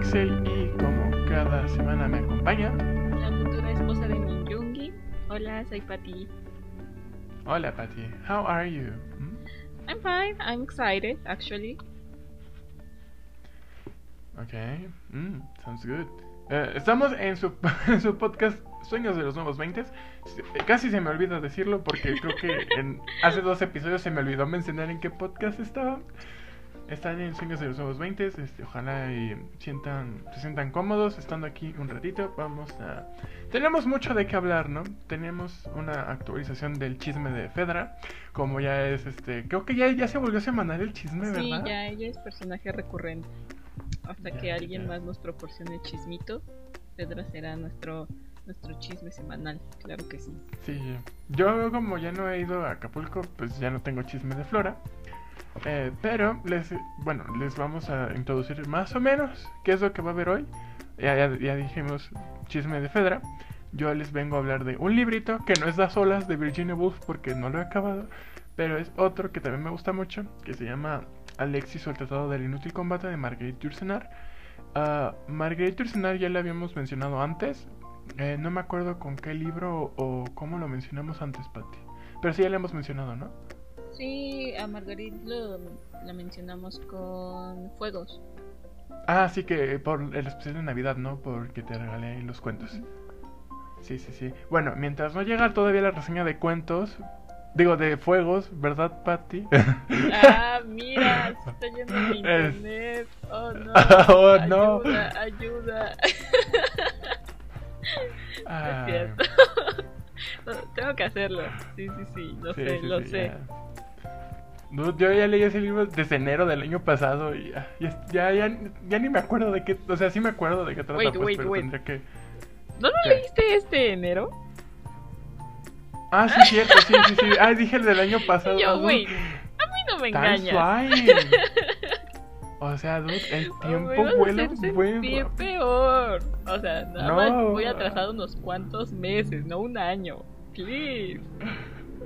Axel y como cada semana me acompaña. La futura esposa de Minyungi. Hola, soy Patty. Hola Patty, how are you? ¿Mm? I'm fine, I'm excited actually. Okay, mm, sounds good. Eh, estamos en su, en su podcast Sueños de los Nuevos 20. Casi se me olvida decirlo porque creo que en, hace dos episodios se me olvidó mencionar en qué podcast estaba. Están en Sueños de los Nuevos 20. Este, ojalá y sientan, se sientan cómodos estando aquí un ratito. Vamos a... Tenemos mucho de qué hablar, ¿no? Tenemos una actualización del chisme de Fedra. Como ya es, este... Creo que ya, ya se volvió semanal el chisme, Sí, ¿verdad? ya ella es personaje recurrente. Hasta Ya, que alguien ya. más nos proporcione chismito, Pedro será nuestro nuestro chisme semanal, claro que sí. Sí, yo como ya no he ido a Acapulco, pues ya no tengo chisme de Flora. Eh, pero les, bueno, les vamos a introducir más o menos qué es lo que va a haber hoy. Ya, ya, dijimos chisme de Fedra. Yo les vengo a hablar de un librito que no es Das Olas de Virginia Woolf porque no lo he acabado, pero es otro que también me gusta mucho, que se llama Alexis o el Tratado del Inútil Combate de Marguerite Yourcenar. Ah, Marguerite Yourcenar ya la habíamos mencionado antes. Eh, no me acuerdo con qué libro o cómo lo mencionamos antes, Patty. Pero sí ya la hemos mencionado, ¿no? Sí, a Margarit lo, la mencionamos con fuegos. Ah, sí que por el especial de Navidad, ¿no? Porque te regalé ahí los cuentos. Sí, sí, sí. Bueno, mientras no llega todavía la reseña de cuentos, digo de fuegos, ¿verdad, Patty? Ah, mira, se está yendo mi Es- internet. Oh no. Oh, no. Ayuda, ayuda. Ah, Es cierto. No, Tengo que hacerlo. Sí, sí, sí, lo sí, sé, sí, lo sí, sé. ya. No, yo ya leí ese libro desde enero del año pasado y ya, ya, ya, ni me acuerdo de qué, o sea, sí me acuerdo de qué trata, Wait, pues, wait, pero wait. tendría que... ¿No lo ¿Qué? leíste este enero? Ah, sí, cierto, sí, sí, sí. Ah, dije el del año pasado. Yo, wait, a mí no me engañas. O sea, dude, el Oh, tiempo vuela muy peor. O sea, nada No. más voy atrasado unos cuantos meses, no un año. Please.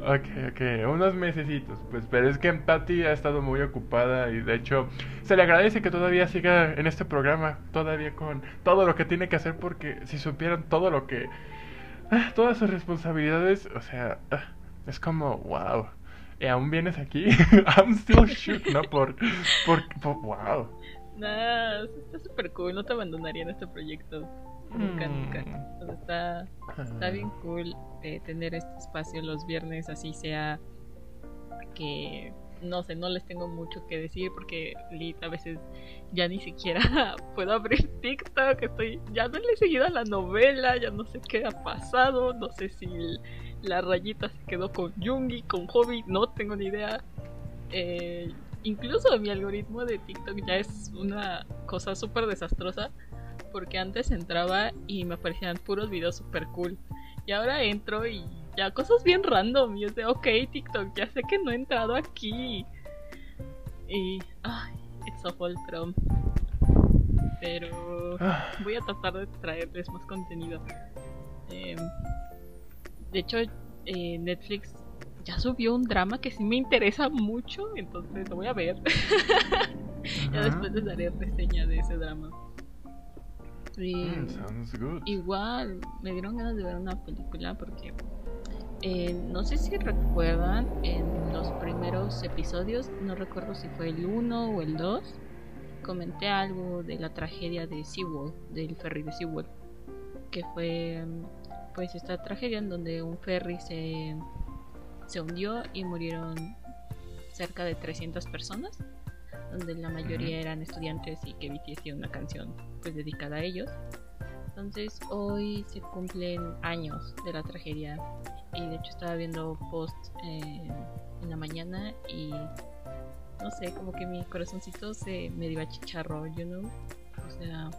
Ok, ok, unos mesecitos, pues, pero es que Patty ha estado muy ocupada y de hecho se le agradece que todavía siga en este programa, todavía con todo lo que tiene que hacer porque si supieran todo lo que, ah, todas sus responsabilidades, o sea, ah, es como, wow, y aún vienes aquí, I'm still shook, ¿no? Por, por, por wow. Nah, está súper cool, no te abandonaría en este proyecto. Nunca, Mm. nunca. Está, está bien cool eh, tener este espacio los viernes, así sea que no sé, no les tengo mucho que decir porque Lit a veces ya ni siquiera puedo abrir TikTok, estoy ya no le he seguido a la novela, ya no sé qué ha pasado, no sé si la rayita se quedó con Jungi, con Hobby, no tengo ni idea. Eh, incluso mi algoritmo de TikTok ya es una cosa súper desastrosa porque antes entraba y me aparecían puros videos súper cool. Y ahora entro y ya cosas bien random y es de ok TikTok ya sé que no he entrado aquí. Y ay it's awful pero pero Ah, voy a tratar de traerles más contenido. Eh, de hecho eh, Netflix ya subió un drama que sí me interesa mucho entonces lo voy a ver. Ya después les daré reseña de ese drama Mm, igual me dieron ganas de ver una película porque eh, no sé si recuerdan en los primeros episodios, no recuerdo si fue el 1 o el 2, comenté algo de la tragedia de SeaWorld, del ferry de SeaWorld, que fue pues esta tragedia en donde un ferry se, se hundió y murieron cerca de 300 personas, donde la mayoría eran estudiantes y que BTS tiene una canción pues dedicada a ellos. Entonces hoy se cumplen años de la tragedia y de hecho estaba viendo post eh, en la mañana y no sé, como que mi corazoncito se me dio a chicharro, you know? O sea,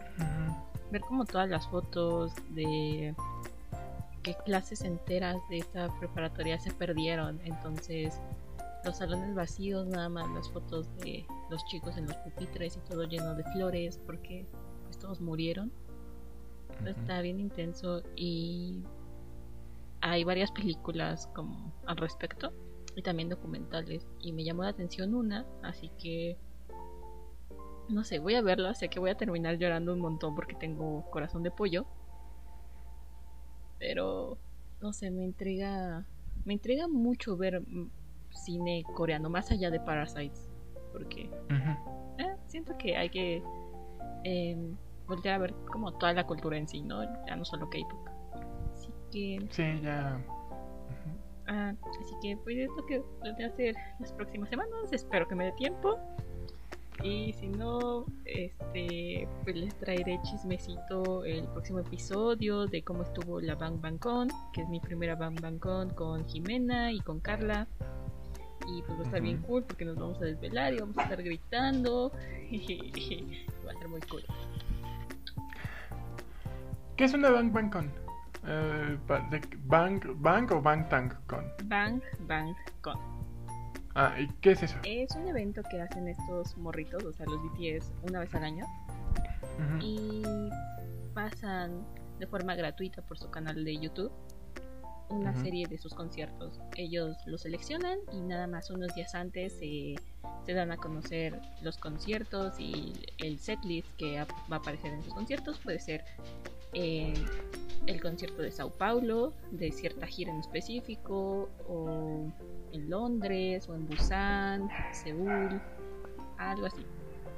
ver como todas las fotos de que clases enteras de esta preparatoria se perdieron. Entonces, los salones vacíos, nada más las fotos de los chicos en los pupitres y todo lleno de flores, porque pues, todos murieron. Ujú. Está bien intenso y hay varias películas como al respecto y también documentales y me llamó la atención una, así que no sé, voy a verlo, sé que voy a terminar llorando un montón porque tengo corazón de pollo. Pero, no sé, me intriga, me intriga mucho ver cine coreano, más allá de Parasites. Porque eh, siento que hay que eh, voltear a ver como toda la cultura en sí, ¿no? Ya no solo K-pop. Así que. Sí, ya. Ah, así que pues es lo que planeo hacer las próximas semanas. Espero que me dé tiempo. Y si no, este, pues les traeré chismecito el próximo episodio de cómo estuvo la Bang Bang Con, que es mi primera Bang Bang Con con Jimena y con Carla. Y pues va a estar bien cool porque nos vamos a desvelar y vamos a estar gritando. va a estar muy cool. ¿Qué es una Bang Bang Con? De bang, ¿Bang o Bang Tang Con? Bang Bang Con. Ah, ¿y qué es eso? Es un evento que hacen estos morritos, o sea, los BTS, una vez al año. Y pasan de forma gratuita por su canal de YouTube una serie de sus conciertos. Ellos los seleccionan y nada más unos días antes se dan a conocer los conciertos y el setlist que va a aparecer en sus conciertos. Puede ser eh, el concierto de Sao Paulo, de cierta gira en específico, o en Londres, o en Busan, Seúl, algo así.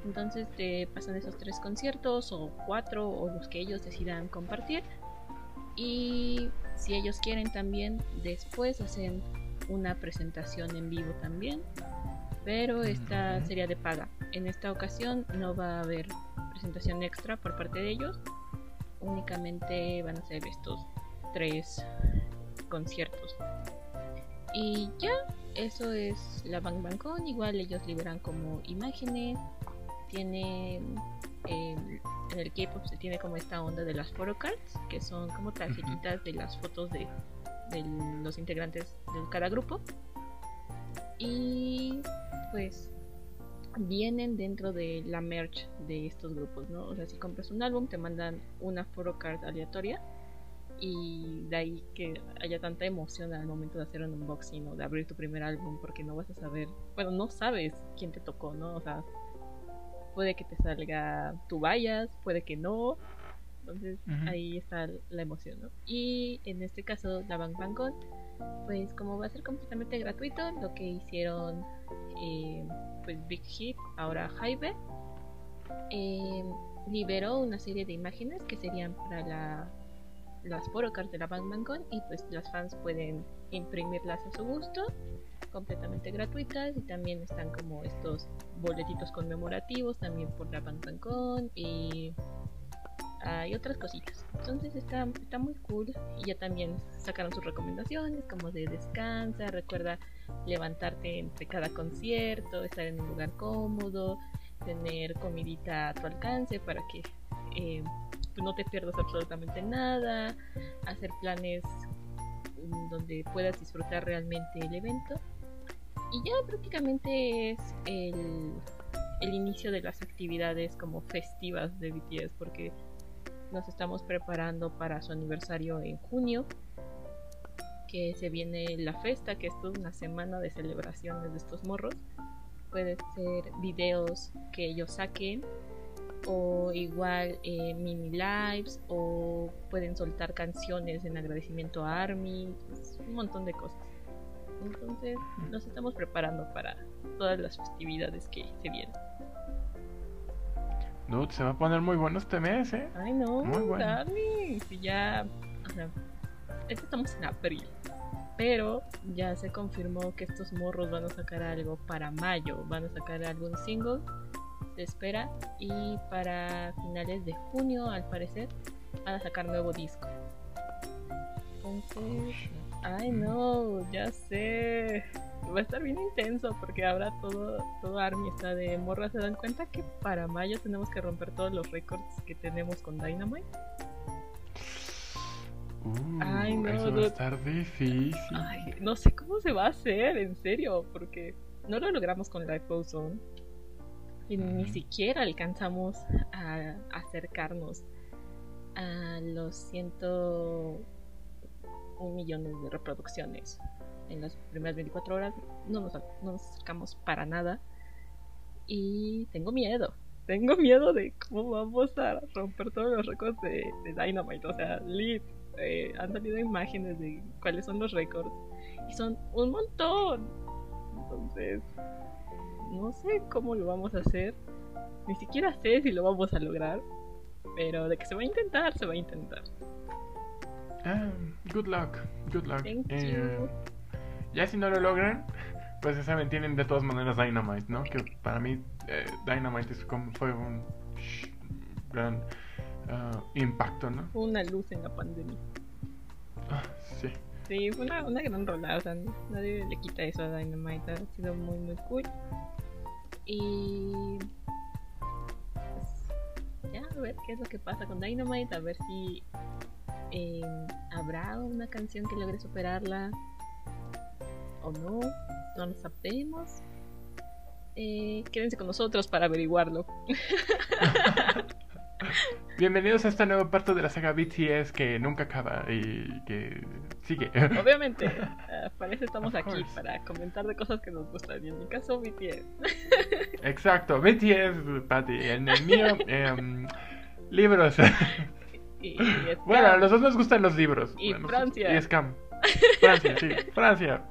Entonces te pasan esos tres conciertos, o cuatro, o los que ellos decidan compartir. Y si ellos quieren también, después hacen una presentación en vivo también. Pero esta sería de paga. En esta ocasión no va a haber presentación extra por parte de ellos únicamente van a ser estos tres conciertos. Y ya, eso es la Bang Bang Con. Igual ellos liberan como imágenes. Tiene en el K-pop se tiene como esta onda de las photocards, que son como tarjetitas de las fotos de, de los integrantes de cada grupo. Y pues vienen dentro de la merch de estos grupos, ¿no? O sea, si compras un álbum, te mandan una photocard aleatoria y de ahí que haya tanta emoción al momento de hacer un unboxing o de abrir tu primer álbum porque no vas a saber, bueno, no sabes quién te tocó, ¿no? O sea, puede que te salga tu vayas, puede que no. Entonces ahí está la emoción, ¿no? Y en este caso, la Bang Bang pues como va a ser completamente gratuito, lo que hicieron eh, pues Big Hit, ahora Hybe, eh, liberó una serie de imágenes que serían para la, las photocards de la Bang Con y pues las fans pueden imprimirlas a su gusto completamente gratuitas y también están como estos boletitos conmemorativos también por la Con y hay otras cositas. Entonces está, está muy cool. Y ya también sacaron sus recomendaciones, como de descansa, recuerda levantarte entre cada concierto, estar en un lugar cómodo, tener comidita a tu alcance para que eh, no te pierdas absolutamente nada, hacer planes donde puedas disfrutar realmente el evento. Y ya prácticamente es el, el inicio de las actividades como festivas de BTS porque nos estamos preparando para su aniversario en junio, que se viene la fiesta, que es toda una semana de celebraciones de estos morros. Puede ser videos que ellos saquen o igual eh, mini lives o pueden soltar canciones en agradecimiento a Army, un montón de cosas. Entonces nos estamos preparando para todas las festividades que se vienen. Dude, se va a poner muy bueno este mes, ¿eh? Ay, no, muy bueno. Si ya. O sea, estamos en abril. Pero ya se confirmó que estos morros van a sacar algo para mayo. Van a sacar algún single. Se espera. Y para finales de junio, al parecer, van a sacar nuevo disco. Entonces. Ay, no, ya sé va a estar bien intenso porque ahora todo, todo Army está de morra. ¿Se dan cuenta que para mayo tenemos que romper todos los récords que tenemos con Dynamite? Uh, Ay, no, eso va a estar difícil. Ay, no sé cómo se va a hacer, en serio, porque no lo logramos con Life Goes On. Y ni siquiera alcanzamos a acercarnos a los 101 millones de reproducciones en las primeras 24 horas no nos, acercamos para nada. Y tengo miedo. tengo miedo de cómo vamos a romper todos los récords de, de Dynamite. O sea, Lit, eh, han salido imágenes de cuáles son los récords y son un montón. Entonces, no sé cómo lo vamos a hacer. Ni siquiera sé si lo vamos a lograr. Pero de que se va a intentar, se va a intentar. Ah, good luck, good luck. Thank Eh, you. ya si no lo logran, pues ya saben, tienen de todas maneras Dynamite, ¿no? Que para mí eh, Dynamite es como, fue un gran ah, impacto, ¿no? Una luz en la pandemia. Ah, sí. Sí, fue una, una gran rola, o sea, nadie le quita eso a Dynamite, ha sido muy muy cool. Y pues, ya, a ver qué es lo que pasa con Dynamite, a ver si eh, habrá una canción que logre superarla o no, no lo sabemos. Eh, quédense con nosotros para averiguarlo. Bienvenidos a esta nueva parte de la saga BTS que nunca acaba y que sigue. Obviamente, ah, para eso estamos Of aquí, course. para comentar de cosas que nos gustan. Y en mi caso, BTS. Exacto, BTS, Patty. En el mío, em, libros. Y, y bueno, a los dos nos gustan los libros. Y Bueno, Francia. Y Scam. Francia, sí, Francia.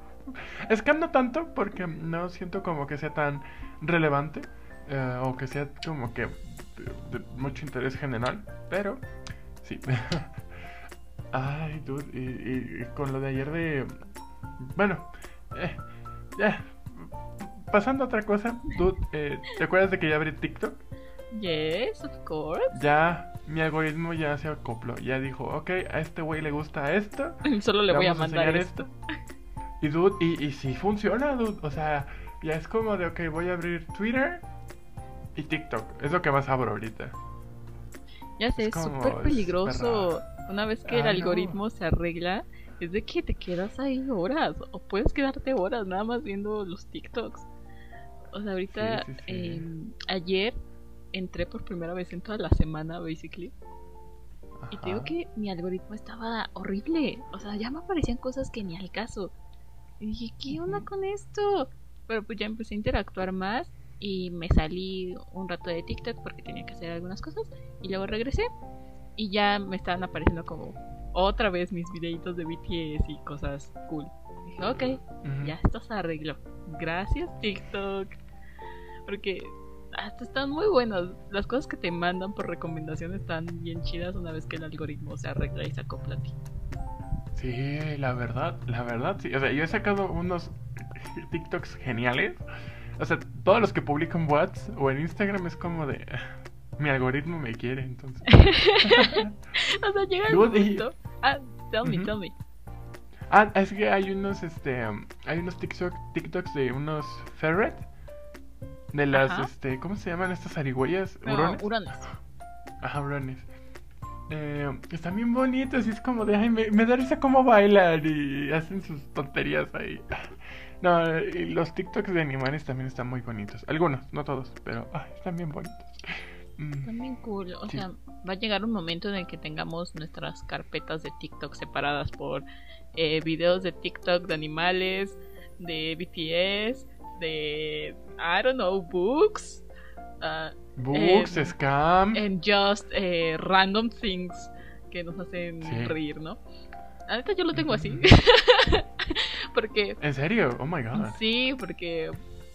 Scam no tanto porque no siento como que sea tan relevante eh, o que sea como que de, mucho interés general, pero sí. Ay, dude, y, y- y con lo de ayer de... Bueno, eh, ya. Pasando a otra cosa, dude, eh, ¿te acuerdas de que ya abrí TikTok? Yes, of course. Ya mi algoritmo ya se acopló, ya dijo, ok, a este güey le gusta esto, Solo le voy a mandar esto. Y dude, y, y sí funciona, dude. O sea, ya es como de, ok, voy a abrir Twitter y TikTok. Es lo que más abro ahorita. Ya sé, es súper peligroso. Una vez que el Ah, no. algoritmo se arregla, es de que te quedas ahí horas. O puedes quedarte horas nada más viendo los TikToks. O sea, ahorita, Sí, sí, sí. em, ayer entré por primera vez en toda la semana, basically. Y te digo que mi algoritmo estaba horrible. O sea, ya me aparecían cosas que ni al caso. Y dije, ¿qué onda con esto? Pero pues ya empecé a interactuar más y me salí un rato de TikTok porque tenía que hacer algunas cosas. Y luego regresé y ya me estaban apareciendo como otra vez mis videitos de BTS y cosas cool. Dije, ok, ya esto se arregló. Gracias TikTok. Porque hasta están muy buenos. Las cosas que te mandan por recomendación están bien chidas una vez que el algoritmo se arregla y se acopla a ti. Sí, la verdad, la verdad, sí. O sea, yo he sacado unos TikToks geniales. O sea, todos los que publican Whats o en Instagram es como de. Mi algoritmo me quiere, entonces. O sea, llega el y- momento. Ah, tell me, tell me. Ah, es que hay unos, este, hay unos TikTok, TikToks de unos ferret. De las, Ajá. este, ¿cómo se llaman estas zarigüeyas? No, ¿Hurones? hurones. Ajá, hurones. Eh, están bien bonitos y es como de, ay, me, me da risa cómo bailan y hacen sus tonterías ahí. No, los TikToks de animales también están muy bonitos. Algunos, no todos, pero ay, están bien bonitos. Mm, También cool. O Sí. sea, va a llegar un momento en el que tengamos nuestras carpetas de TikTok separadas por eh, videos de TikTok de animales, de BTS, de, I don't know, books, ah, Books, Scam. and just eh, random things que nos hacen Sí. reír, ¿no? Neta yo lo tengo así. Porque, ¿En serio? Oh my god. sí, porque,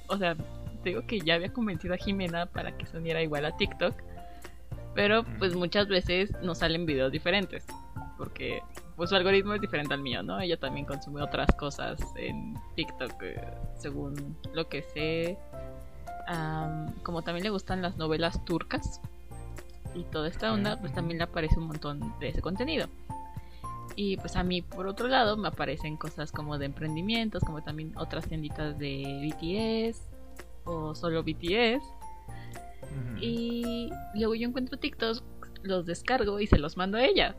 o sea, te digo que ya había convencido a Jimena para que se uniera igual a TikTok. Pero pues muchas veces nos salen videos diferentes. Porque pues su algoritmo es diferente al mío, ¿no? Ella también consume otras cosas en TikTok, eh, según lo que sé. Am, como también le gustan las novelas turcas y toda esta onda, pues también le aparece un montón de ese contenido. Y pues a mí, por otro lado, me aparecen cosas como de emprendimientos, como también otras tienditas de BTS o solo BTS. Y luego yo encuentro TikToks, los descargo y se los mando a ella.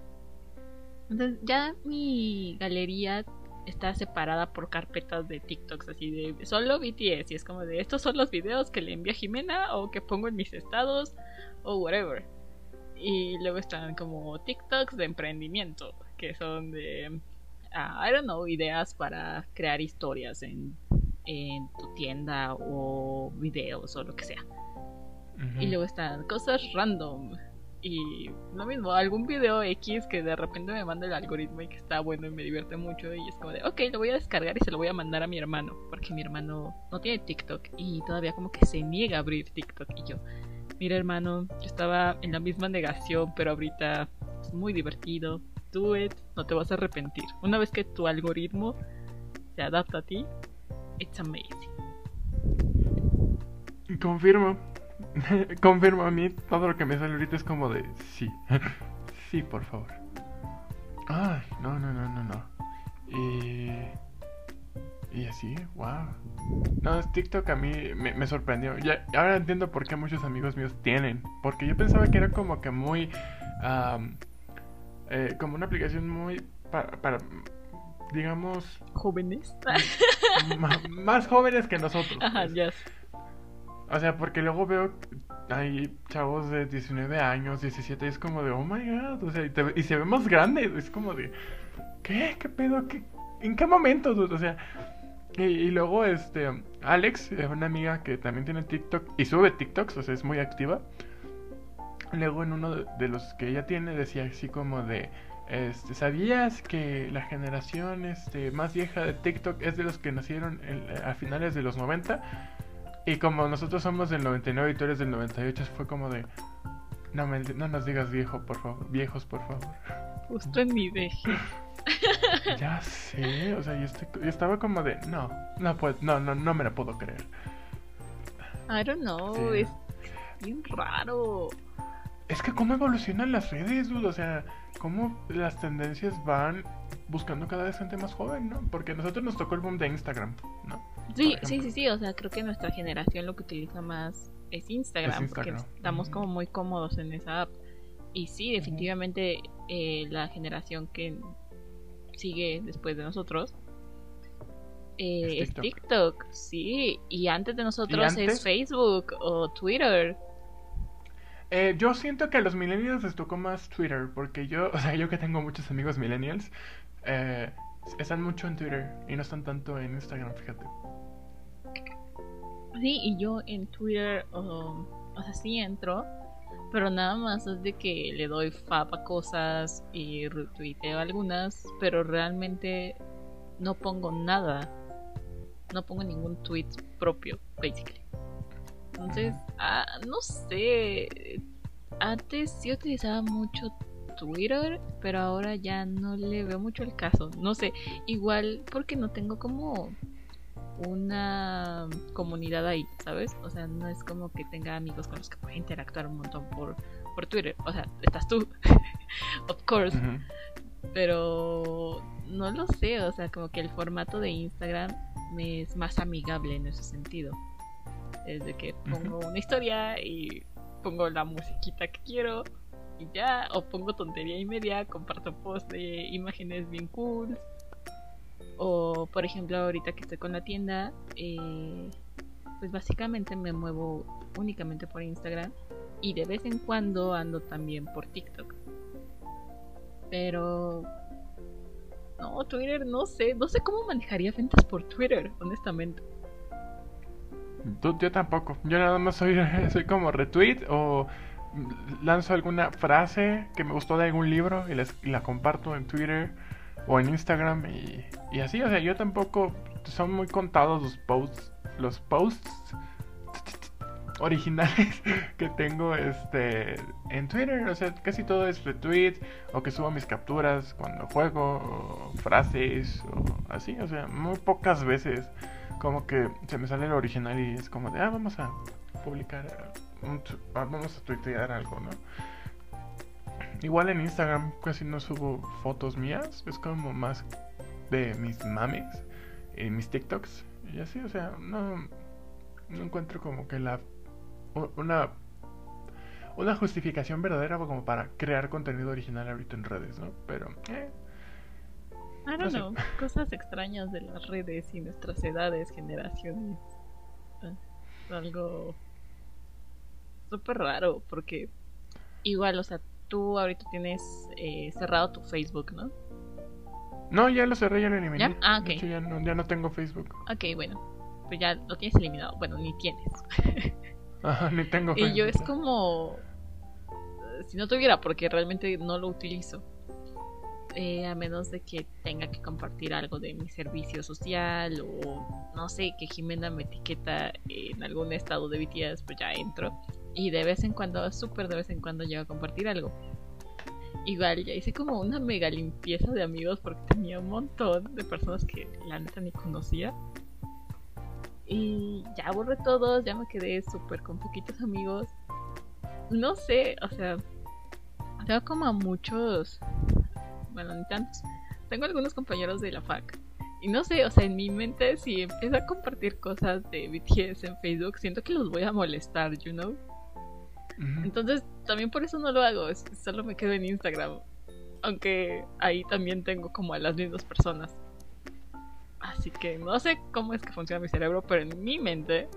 Entonces ya mi galería está separada por carpetas de TikToks, así de solo BTS. Y es como de estos son los videos que le envía Jimena o que pongo en mis estados o whatever. Y luego están como TikToks de emprendimiento, que son de, ah, I don't know, ideas para crear historias en, en tu tienda o videos o lo que sea. Y luego están cosas random. Y lo mismo, algún video X que de repente me manda el algoritmo y que está bueno y me divierte mucho. Y es como de, ok, lo voy a descargar y se lo voy a mandar a mi hermano. Porque mi hermano no tiene TikTok y todavía como que se niega a abrir TikTok. Y yo, mira hermano, yo estaba en la misma negación, pero ahorita es muy divertido. Do it, no te vas a arrepentir. Una vez que tu algoritmo se adapta a ti, it's amazing. Confirmo. Confirmo a mí, todo lo que me sale ahorita es como de sí. sí, por favor. Ay, no, no, no, no, no. Y. Y así, wow. No, TikTok a mí me, sorprendió. Ya, ahora entiendo por qué muchos amigos míos tienen. Porque yo pensaba que era como que muy. Eh, como una aplicación muy. Para. digamos. Jóvenes. más jóvenes que nosotros. Ajá, ya. O sea, porque luego veo hay chavos de 19 años, 17, y es como de, oh my god, o sea, y, se ve más grande, es como de, ¿qué? ¿Qué pedo? ¿Qué? ¿En qué momento? O sea, y, luego, este, Alex, una amiga que también tiene TikTok y sube TikToks, o sea, es muy activa. Luego en uno de los que ella tiene decía así como de, este, ¿sabías que la generación este, más vieja de TikTok es de los que nacieron a finales de los 90? Y como nosotros somos del 99 y tú eres del 98, fue como de... No, me, no nos digas viejo, por favor. Viejos, por favor. Justo en mi vejez. ya sé, o sea, yo, estaba como de... No, no, pues, no, no, no me la puedo creer. I don't know, es bien raro. Es que cómo evolucionan las redes, dude? o sea, cómo las tendencias van buscando cada vez gente más joven, ¿no? Porque a nosotros nos tocó el boom de Instagram, ¿no? Sí, sí, sí, sí, o sea, creo que nuestra generación lo que utiliza más es Instagram, porque estamos como muy cómodos en esa app. Y sí, definitivamente eh, la generación que sigue después de nosotros eh, es, TikTok. sí. Y antes de nosotros es Facebook o Twitter. Eh, yo siento que a los millennials les tocó más Twitter, porque yo, o sea, yo que tengo muchos amigos millennials, eh, están mucho en Twitter y no están tanto en Instagram, fíjate. Sí, y yo en Twitter, o sea, sí entro, pero nada más es de que le doy fab a cosas y retuiteo algunas, pero realmente no pongo nada. No pongo ningún tweet propio, basically. Entonces, ah, no sé. Antes sí utilizaba mucho Twitter, pero ahora ya no le veo mucho el caso. No sé, igual porque no tengo como una comunidad ahí, ¿sabes? O sea, no es como que tenga amigos con los que pueda interactuar un montón por, por Twitter. O sea, estás tú, of course. Pero no lo sé, o sea, como que el formato de Instagram me es más amigable en ese sentido. Desde que pongo una historia y pongo la musiquita que quiero y ya, o pongo tontería y media, comparto posts de imágenes bien cool o, por ejemplo, ahorita que estoy con la tienda, eh, pues básicamente me muevo únicamente por Instagram y de vez en cuando ando también por TikTok. Pero no, Twitter no sé, no sé cómo manejaría ventas por Twitter, honestamente. Yo tampoco, yo nada más soy, soy como retweet o lanzo alguna frase que me gustó de algún libro y, y la comparto en Twitter o en Instagram y, así, o sea, yo tampoco son muy contados los posts, los posts originales que tengo este en Twitter, o sea, casi todo es retweet o que subo mis capturas cuando juego o frases o así, o sea, muy pocas veces como que se me sale el original y es como de, ah, vamos a publicar, ah, vamos a tuitear algo, ¿no? Igual en Instagram casi no subo fotos mías, es como más de mis mames y mis TikToks. Y así, o sea, no, no encuentro como que la una una justificación verdadera como para crear contenido original ahorita en redes, ¿no? Pero eh, I don't know, cosas extrañas de las redes y nuestras edades, generaciones. algo súper raro porque igual, o sea, tú ahorita tienes eh, cerrado tu Facebook, ¿no? No, ya lo cerré, ya lo eliminé. ¿Ya? Ah, ok. ya, no, ya no tengo Facebook. Ok, bueno. Pues ya lo tienes eliminado. Bueno, ni tienes. Ajá, ni tengo Y yo es Facebook. como. eh, Si no tuviera, porque realmente no lo utilizo. Eh, a menos de que tenga que compartir algo de mi servicio social o no sé, que Jimena me etiqueta en algún estado de BTS, pues ya entro. Y de vez en cuando, súper de vez en cuando, llego a compartir algo. Igual ya hice como una mega limpieza de amigos porque tenía un montón de personas que la neta ni conocía. Y ya borré todos, ya me quedé súper con poquitos amigos. No sé, o sea, tengo como a muchos, bueno, ni tantos. Tengo algunos compañeros de la fac. Y no sé, o sea, en mi mente si empiezo a compartir cosas de BTS en Facebook, siento que los voy a molestar, you know. Entonces, también por eso no lo hago, solo me quedo en Instagram. Aunque ahí también tengo como a las mismas personas. Así que no sé cómo es que funciona mi cerebro, pero en mi mente,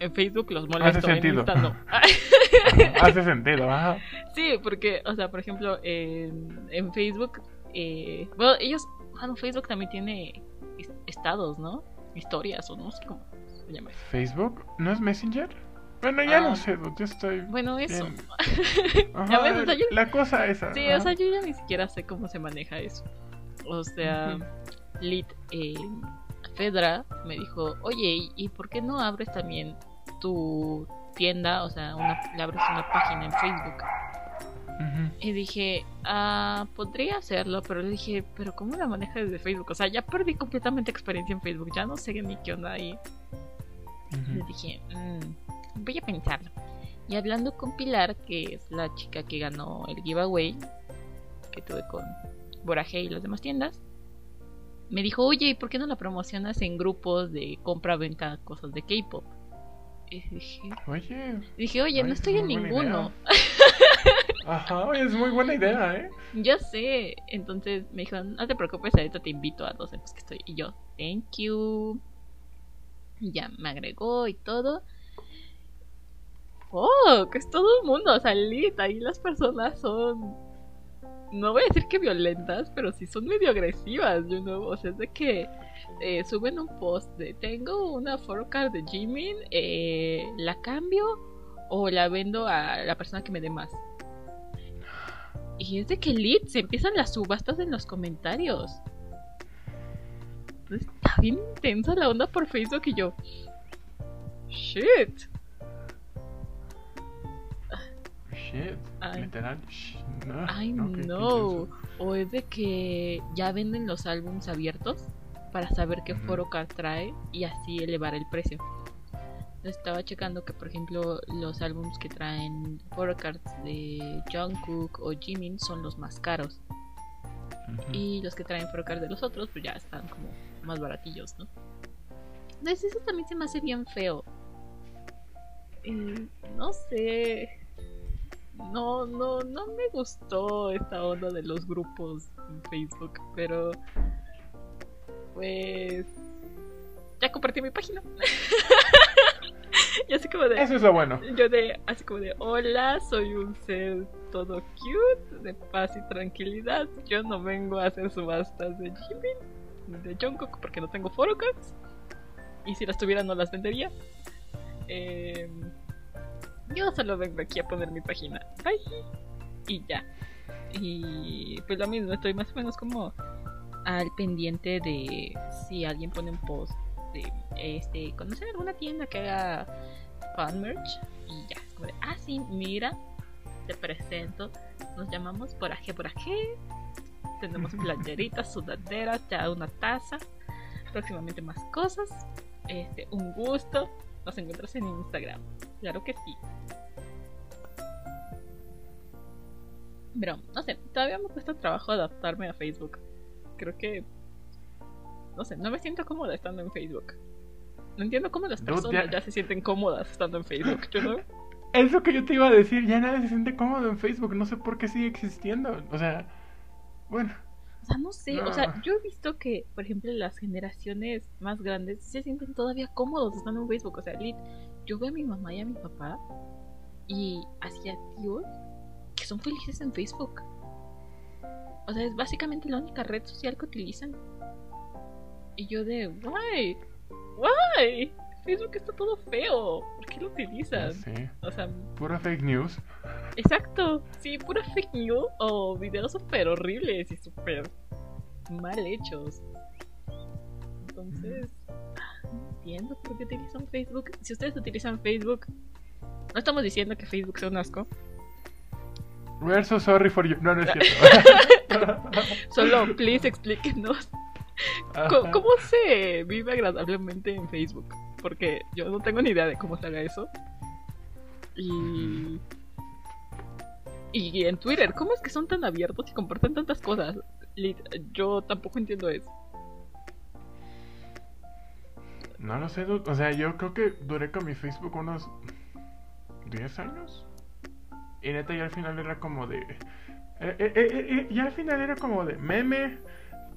en Facebook los molesto, en sentido. No. Hace sentido, ajá. sí, porque, o sea, por ejemplo, en, en Facebook, eh, bueno, ellos, bueno, Facebook también tiene est- estados, ¿no? Historias o no sé cómo se llama. ¿Facebook? ¿No es Messenger? Bueno, ya Ah. no sé, yo estoy... Bueno, eso. Ajá, ves, o sea, yo- La cosa esa. Sí, ajá. o sea, yo ya ni siquiera sé cómo se maneja eso. O sea. Lit eh, Fedra me dijo, oye, ¿y- ¿y por qué no abres también tu tienda? O sea, una, le abres una página en Facebook. Y dije, ah, podría hacerlo, pero le dije, pero ¿cómo la maneja desde Facebook? O sea, ya perdí completamente experiencia en Facebook, ya no sé ni qué onda ahí. Le Ujú. dije, "Mm, voy a pensarlo. Y hablando con Pilar, que es la chica que ganó el giveaway que tuve con Boraje y las demás tiendas, me dijo, oye, ¿y por qué no la promocionas en grupos de compra-venta cosas de K-pop? Y dije, Oye, dije, oye, no estoy es en ninguno. ajá, es muy buena idea, ¿eh? Ya sé. Entonces me dijo, no te preocupes, ahorita te invito a los que estoy. Y yo, thank you. Ya me agregó y todo. Oh, que es todo el mundo. O sea, ahí las personas son. No voy a decir que violentas, pero sí son medio agresivas, you know? O sea, es de que eh, suben un post de tengo una photocard de Jimin, eh, la cambio o la vendo a la persona que me dé más. Y es de que lit se empiezan las subastas en los comentarios. Está bien intensa la onda por Facebook y yo. Shit. Shit, Ay. literal. sh- no, Ay, no, qué- qué no. intenso. O es de que ya venden los álbums abiertos para saber qué Ujú. photocard trae y así elevar el precio. Estaba checando que, por ejemplo, los álbums que traen photocards de Jungkook o Jimin son los más caros. Y los que traen photocard de los otros, pues ya están como más baratillos, ¿no? Entonces eso también se me hace bien feo. Eh, no sé. No, no, no me gustó esta onda de los grupos en Facebook, pero pues ya compartí mi página. y así como de Eso es lo bueno. yo de, así como de, hola, soy un ser todo cute, de paz y tranquilidad. Yo no vengo a hacer subastas de Jimin, de Jungkook, porque no tengo photocards. Y si las tuviera, no las vendería. Em, yo solo vengo aquí a poner mi página. Bye. Y ya. Y pues lo mismo, estoy más o menos como al pendiente de si alguien pone un post de este, ¿conocen alguna tienda que haga fan merch? Y ya, como de, ah, sí, mira, te presento, nos llamamos Poraje Poraje, tenemos playeritas, sudaderas, ya una taza, próximamente más cosas, este, un gusto, nos encuentras en Instagram, claro que sí. Pero, no sé, todavía me cuesta trabajo adaptarme a Facebook. Creo que, no sé, no me siento cómoda estando en Facebook. No entiendo cómo las Dude, personas ya- ya se sienten cómodas estando en Facebook, ¿yo no? Es lo que yo te iba a decir, ya nadie se siente cómodo en Facebook, no sé por qué sigue existiendo. O sea, bueno, O sea, no sé, No. o sea, yo he visto que, por ejemplo, las generaciones más grandes se sienten todavía cómodos estando en Facebook. O sea, lit, yo veo a mi mamá y a mi papá y hacia tíos que son felices en Facebook. O sea, es básicamente la única red social que utilizan. Y yo de, why? Why? Facebook está todo feo. ¿Por qué lo Ya utilizas? sé. O sea, Pura fake news. exacto. Sí, pura fake news o videos súper horribles y súper mal hechos. Entonces, no entiendo por qué utilizan Facebook. Si ustedes utilizan Facebook, no estamos diciendo que Facebook sea un asco. We're so sorry for you. No, no es cierto. Solo, please, explíquenos. ¿Cómo, cómo se vive agradablemente en Facebook? Porque yo no tengo ni idea de cómo se haga eso. Y. Y en Twitter, ¿cómo es que son tan abiertos y comparten tantas cosas? Yo tampoco entiendo eso. No lo sé, o sea, yo creo que duré con mi Facebook unos 10 años. Y neta, ya al final era como de. eh, eh, eh, eh, ya al final era como de meme,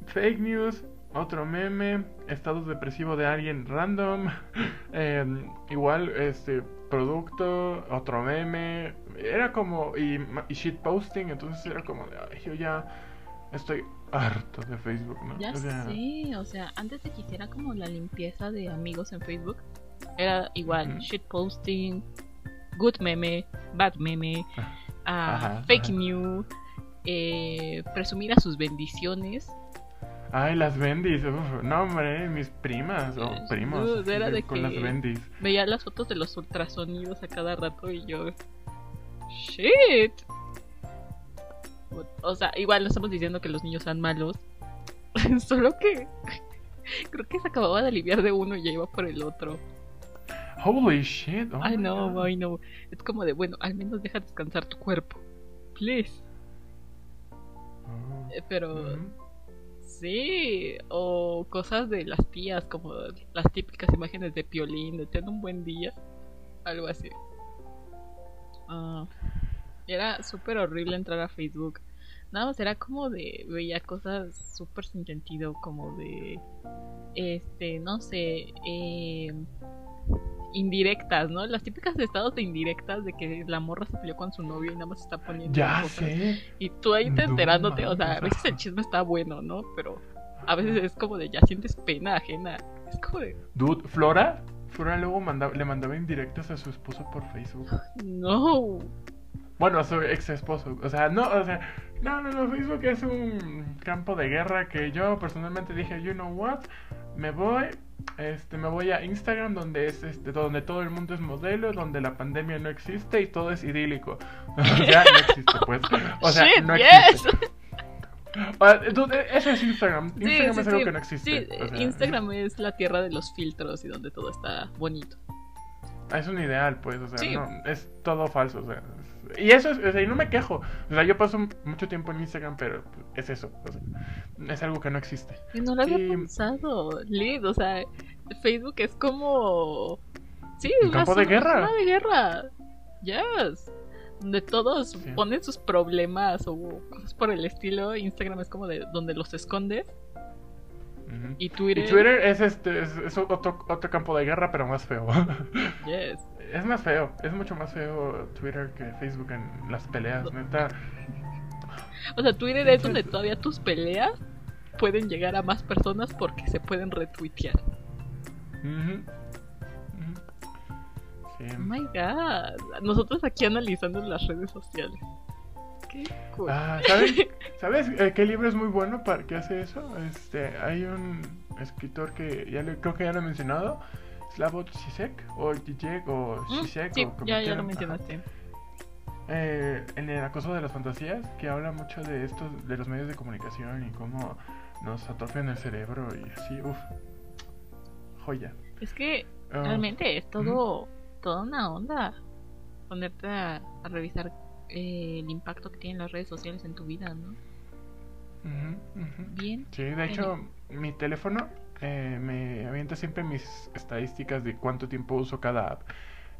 fake news, otro meme, estado depresivo de alguien random, em, igual este producto, otro meme. Era como. Y, y shitposting, entonces era como de. Ay, yo ya estoy harto de Facebook, ¿no? Ya O sea, sé, o sea, antes de que hiciera como la limpieza de amigos en Facebook, era igual, Ujú. shitposting, good meme, bad meme, ah, Ajá, fake ajá. news, eh, presumir a sus bendiciones. Ay, las bendis, uf, no hombre, mis primas o Eh, primos era de- con que- las bendis. Veía las fotos de los ultrasonidos a cada rato y yo, shit. O sea, igual no estamos diciendo que los niños sean malos, solo que creo que se acababa de aliviar de uno y ya iba por el otro. Holy shit. oh I know, God. I know. Es como de, bueno, al menos deja descansar tu cuerpo. Please. Oh, Eh, Pero. Sí, o cosas de las tías, como las típicas imágenes de Piolín, de ten un buen día. Algo así. Ah, era súper horrible entrar a Facebook. Nada más era como de, veía cosas súper sin sentido, como de, este, no sé, eh, indirectas, ¿no? Las típicas estados de indirectas de que la morra se peleó con su novio y nada más está poniendo Ya cosas. sé. Y tú ahí te No enterándote, o sea, a veces el chisme está bueno, ¿no? Pero a veces es como de ya sientes pena ajena. Es como de, Dude, Flora. Flora luego mandaba, le mandaba indirectas a su esposo por Facebook. no. Bueno, a su ex esposo. O sea, no, o sea, no, no, no. Facebook es un campo de guerra que yo personalmente dije, you know what, me voy. Este, me voy a Instagram donde es este, donde todo el mundo es modelo, donde la pandemia no existe y todo es idílico. o sea, no existe, pues. O sea, Shit, no existe. Dude, eso es Instagram. Instagram sí, es algo sí. que no existe. Sí, o sea, Instagram es la tierra de los filtros y donde todo está bonito. Es un ideal, pues, o sea, no, es todo falso, o sea. Y eso es, o sea, y no me quejo. O sea, yo paso mucho tiempo en Instagram, pero es eso, o sea, es algo que no existe. Y no lo había Y- pensado, Lid, o sea, Facebook es como... Sí, Un una campo de guerra. zona de guerra. Yes. Donde todos Sí. ponen sus problemas o cosas por el estilo. Instagram es como de donde los escondes. Ujú. Y Twitter... Y Twitter es este es, es otro, otro campo de guerra, pero más feo. Yes. Es más feo, es mucho más feo Twitter que Facebook en las peleas, neta. O sea, Twitter es donde todavía tus peleas pueden llegar a más personas porque se pueden retuitear. Ujú. Sí. Oh my god. Nosotros aquí analizando las redes sociales. Qué cool. Ah, ¿sabes, ¿Sabes eh, qué libro es muy bueno para que hace eso? Este, hay un escritor que ya le- creo que ya lo he mencionado, Slavoj Zizek o Zizek o Mm, Zizek sí, o como ya, ya lo mencionaste. Eh, en el acoso de las fantasías que habla mucho de estos de los medios de comunicación y cómo nos atrofian el cerebro y así, uff, joya. Es que Ah, realmente es todo, toda una onda ponerte a, a revisar eh, el impacto que tienen las redes sociales en tu vida, ¿no? Bien. Sí, de hecho, mi teléfono eh, me avienta siempre mis estadísticas de cuánto tiempo uso cada app.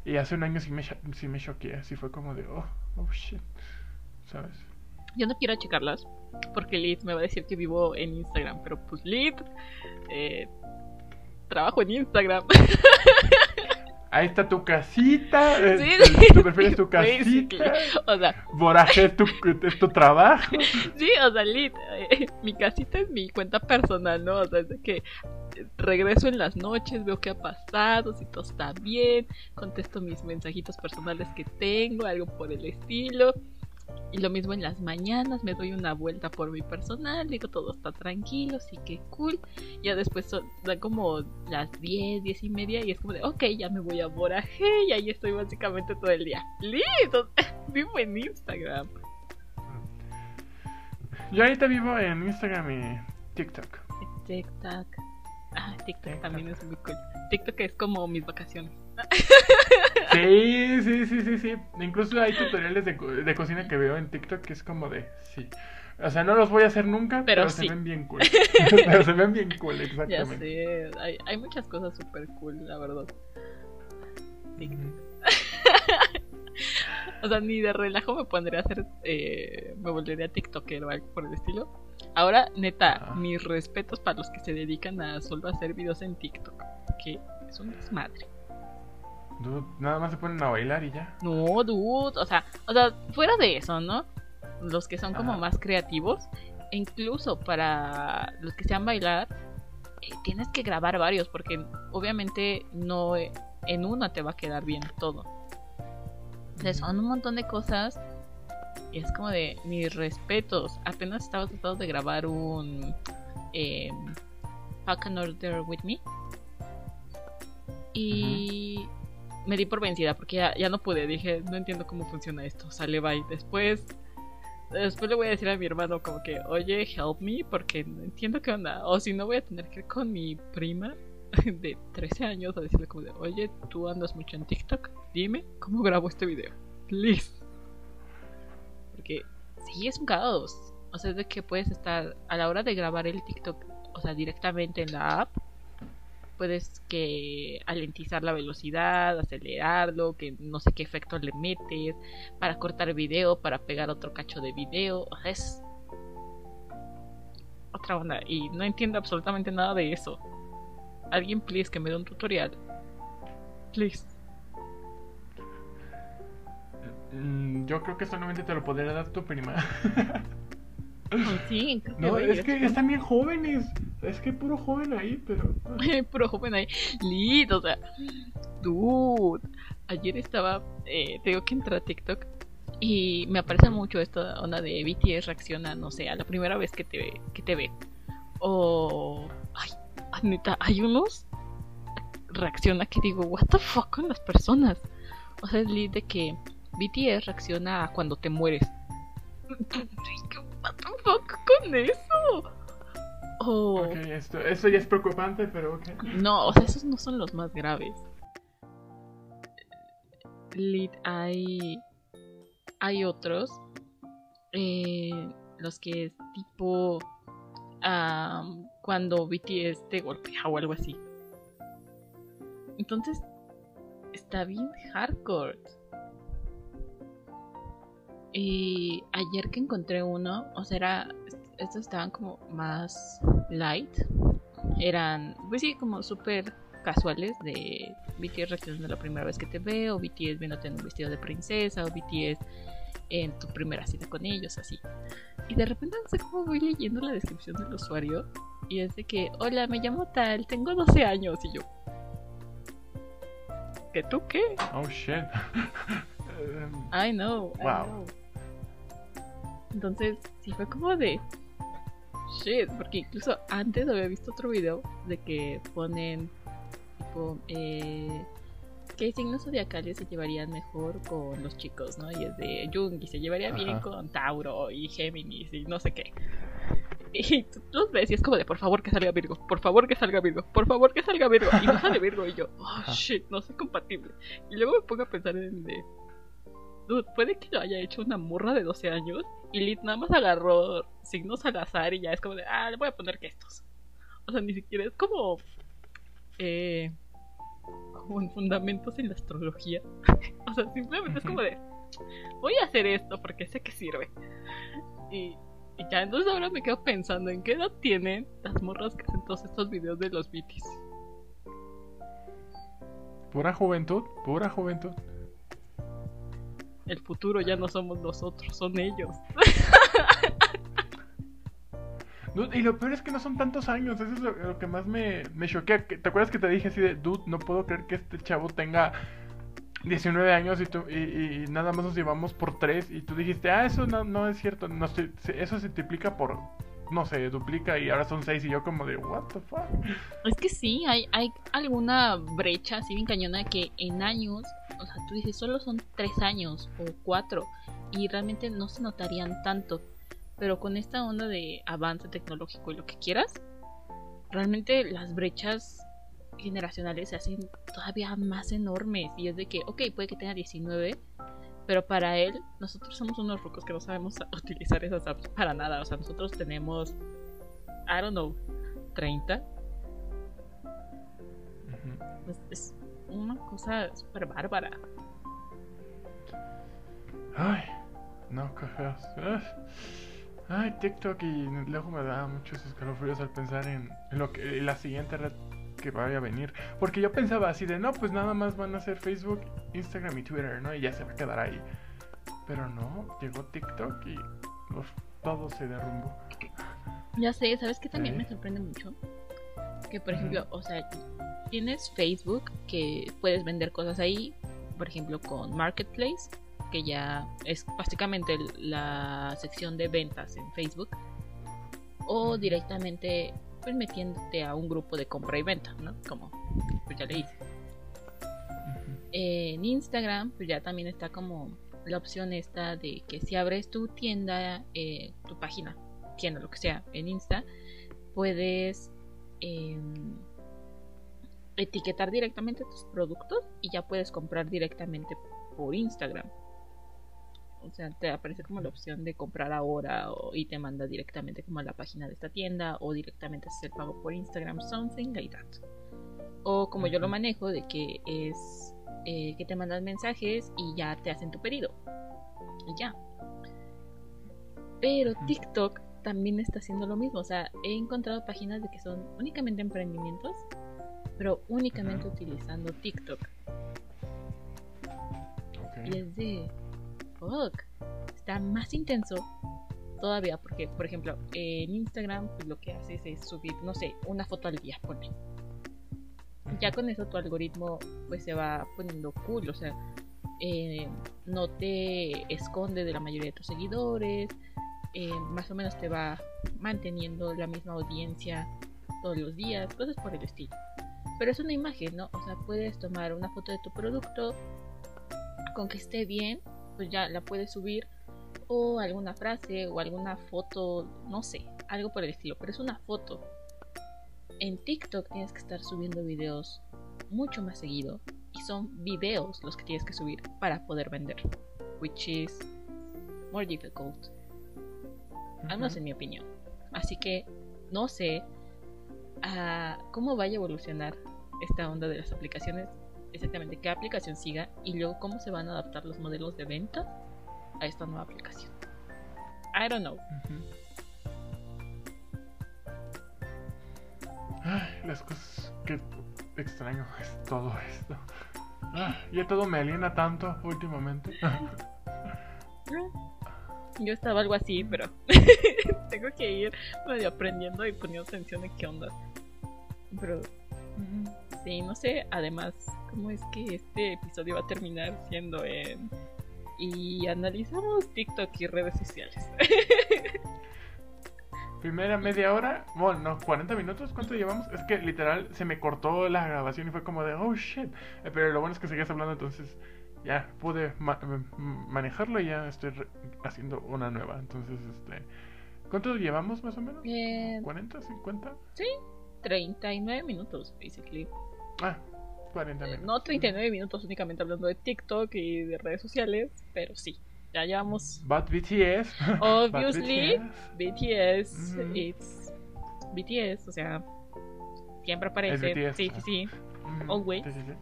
Y hace un año sí me, sí me choqué, así fue como de, oh, oh shit, ¿sabes? Yo no quiero checarlas porque Lid me va a decir que vivo en Instagram, pero pues Lid, eh, trabajo en Instagram. Ahí está tu casita, eh, Sí, el- sí. tu perfil es tu casita, O sea, Voraje es tu, es tu trabajo. Sí, o sea, lit, eh, mi casita es mi cuenta personal, ¿no? O sea, es de que regreso en las noches, veo qué ha pasado, si todo está bien, contesto mis mensajitos personales que tengo, algo por el estilo. Y lo mismo en las mañanas, me doy una vuelta por mi personal, digo todo está tranquilo, sí que cool. Ya después son, dan como las 10, 10 y media y es como de, ok, ya me voy a Boraje y ahí estoy básicamente todo el día. Listo, vivo en Instagram. Yo ahorita vivo en Instagram y TikTok. TikTok. Ah, TikTok también es muy cool. TikTok es como mis vacaciones. Sí, sí, sí, sí, sí. Incluso hay tutoriales de, de cocina que veo en TikTok que es como de, sí. O sea, no los voy a hacer nunca, Pero pero, sí. se ven bien cool. pero se ven bien cool, Ya exactamente. sé, hay, hay muchas cosas súper cool, la verdad. Ujú. O sea, ni de relajo me pondría a hacer, eh, me volvería TikToker o algo por el estilo. Ahora, neta, Ah. mis respetos para los que se dedican a solo hacer videos en TikTok, que es un desmadre. Dude, nada más se ponen a bailar y ya. No, dude, o sea, o sea, fuera de eso, ¿no? Los que son como Ajá. más creativos, e incluso para los que sean bailar, eh, tienes que grabar varios, porque obviamente no eh, en una te va a quedar bien todo. Sea, son un montón de cosas. Y es como de mis respetos. Apenas estaba tratando de grabar un eh, Pack an Order with Me. Y me di por vencida porque ya, no pude. Dije, no entiendo cómo funciona esto. Sale bye. Después, después le voy a decir a mi hermano como que, oye, help me porque no entiendo qué onda. O si no, voy a tener que ir con mi prima de 13 años a decirle como de, oye, tú andas mucho en TikTok. Dime cómo grabo este video. Please. Porque sí es un caos. O sea, es de que puedes estar a la hora de grabar el TikTok, o sea, directamente en la app, puedes que alentizar la velocidad, acelerarlo, que no sé qué efecto le metes, para cortar video, para pegar otro cacho de video. Es otra onda. Y no entiendo absolutamente nada de eso. Alguien, please, que me dé un tutorial. Please. Mm, Yo creo que solamente te lo podría dar tu prima. Sí, creo que No, es que están bien jóvenes. Es que puro joven ahí, pero. Puro joven ahí. Lit, o sea. Dude. Ayer estaba. Eh, tengo que entrar a TikTok. Y me aparece mucho esta onda de BTS reacciona, no sé, a la primera vez que te ve. Que te ve. O. Ay, neta, hay unos. Reacciona que digo, ¿What the fuck con las personas? O sea, es lit de que BTS reacciona a cuando te mueres. ¿What the fuck con eso? O. Ok, esto, esto ya es preocupante, pero ok. No, o sea, esos no son los más graves. Lit, hay. Hay otros. eh, los que es tipo. cuando BTS te golpea o algo así. Entonces. Está bien hardcore. Y ayer que encontré uno, o sea, era, estos estaban como más light. Eran, pues sí, como súper casuales de BTS reaccionando la primera vez que te veo, BTS viéndote en un vestido de princesa, o BTS en tu primera cita con ellos, así. Y de repente no sé cómo voy leyendo la descripción del usuario y es de que, hola, me llamo tal, tengo 12 años y yo. ¿Que tú qué? Oh shit. I know. I Wow. know. Entonces, sí fue como de. Shit, porque incluso antes había visto otro video de que ponen tipo eh, qué signos zodiacales se llevarían mejor con los chicos, ¿no? Y es de Jung y se llevaría bien con Tauro y Géminis y no sé qué. Y tú los ves y es como de por favor que salga Virgo, por favor que salga Virgo, por favor que salga Virgo. Y no sale Virgo y yo, oh shit, no soy compatible. Y luego me pongo a pensar en de Dude, puede que lo haya hecho una morra de 12 años y Lit nada más agarró signos al azar y ya es como de, ah, le voy a poner que estos. O sea, ni siquiera es como. Eh, como en fundamentos en la astrología. o sea, simplemente es como de, voy a hacer esto porque sé que sirve. Y, y ya, entonces ahora me quedo pensando en qué edad tienen las morras que hacen todos estos videos de los BTs. Pura juventud, pura juventud. El futuro ya no somos nosotros, son ellos. Dude, y lo peor es que no son tantos años, eso es lo, lo que más me, me choquea. Que- ¿Te acuerdas que te dije así de, dude, no puedo creer que este chavo tenga 19 años y, tú, y, y- nada más nos llevamos por 3 y tú dijiste, ah, eso no, no es cierto, no se- eso se multiplica por, no sé, duplica y ahora son 6 y yo como de, what the fuck. Es que sí, hay, hay alguna brecha así bien cañona que en años, o sea, tú dices, solo son tres años o cuatro y realmente no se notarían tanto. Pero con esta onda de avance tecnológico y lo que quieras, realmente las brechas generacionales se hacen todavía más enormes. Y es de que, ok, puede que tenga 19, pero para él, nosotros somos unos rucos que no sabemos utilizar esas apps para nada. O sea, nosotros tenemos, I don't know, 30. Ujú. Es, es una cosa súper bárbara. Ay, no, qué feos. Ay, TikTok y luego me da muchos escalofríos al pensar en, lo que en la siguiente red que vaya a venir. Porque yo pensaba así de, no, pues nada más van a ser Facebook, Instagram y Twitter, ¿no? Y ya se va a quedar ahí. Pero no, llegó TikTok y uf, todo se derrumbó. Ya sé, ¿sabes qué también Sí. me sorprende mucho? Que, por ejemplo, o sea, tienes Facebook que puedes vender cosas ahí, por ejemplo, con Marketplace, que ya es básicamente la sección de ventas en Facebook, o directamente pues metiéndote a un grupo de compra y venta, ¿no? Como pues ya le hice. En Instagram, pues ya también está como la opción esta de que si abres tu tienda, eh, tu página, tienda, lo que sea, en Insta, puedes em, etiquetar directamente tus productos y ya puedes comprar directamente por Instagram. O sea, te aparece como la opción de comprar ahora o- y te manda directamente como a la página de esta tienda o directamente hacer el pago por Instagram, something like that. O como yo lo manejo, de que es eh, que te mandan mensajes y ya te hacen tu pedido. Y ya. Pero. TikTok también está haciendo lo mismo. O sea, he encontrado páginas de que son únicamente emprendimientos, pero únicamente utilizando TikTok. Ok. Y es de. Fuck. Está más intenso todavía porque, por ejemplo, en Instagram pues, lo que haces es subir, no sé, una foto al día, ponle. Ya con eso tu algoritmo pues se va poniendo cool, o sea, eh, no te esconde de la mayoría de tus seguidores, eh, más o menos te va manteniendo la misma audiencia todos los días, cosas por el estilo. Pero es una imagen, ¿no? O sea, puedes tomar una foto de tu producto, con que esté bien, pues ya la puedes subir, o alguna frase, o alguna foto, no sé, algo por el estilo, pero es una foto. En TikTok tienes que estar subiendo videos mucho más seguido, y son videos los que tienes que subir para poder vender, which is more difficult al menos en mi opinión. Así que no sé ah, cómo vaya a evolucionar esta onda de las aplicaciones, exactamente qué aplicación siga y luego cómo se van a adaptar los modelos de venta a esta nueva aplicación. I don't know. Ay, las cosas que extraño es todo esto. Ah, ya todo me aliena tanto últimamente. Yo estaba algo así, pero tengo que ir medio aprendiendo y poniendo atención en qué onda. Pero sí, no sé, además, cómo es que este episodio va a terminar siendo en... Y analizamos TikTok y redes sociales. Primera media hora, bueno, no, 40 minutos, ¿cuánto llevamos? Es que literal se me cortó la grabación y fue como de, oh shit. Eh, Pero lo bueno es que seguías hablando, entonces ya pude ma- m- manejarlo y ya estoy haciendo una nueva. Entonces, este, ¿cuánto llevamos más o menos? Eh, ¿40, 50? 39 minutos, basically. Ah, 40 Eh, minutos. no 39 minutos únicamente hablando de TikTok y de redes sociales, pero sí, ya llevamos. But BTS. Obviously, But BTS, Ujú. it's BTS, o sea, siempre aparece. BTS, sí, ah. sí, sí, Ujú, always. sí, sí, sí.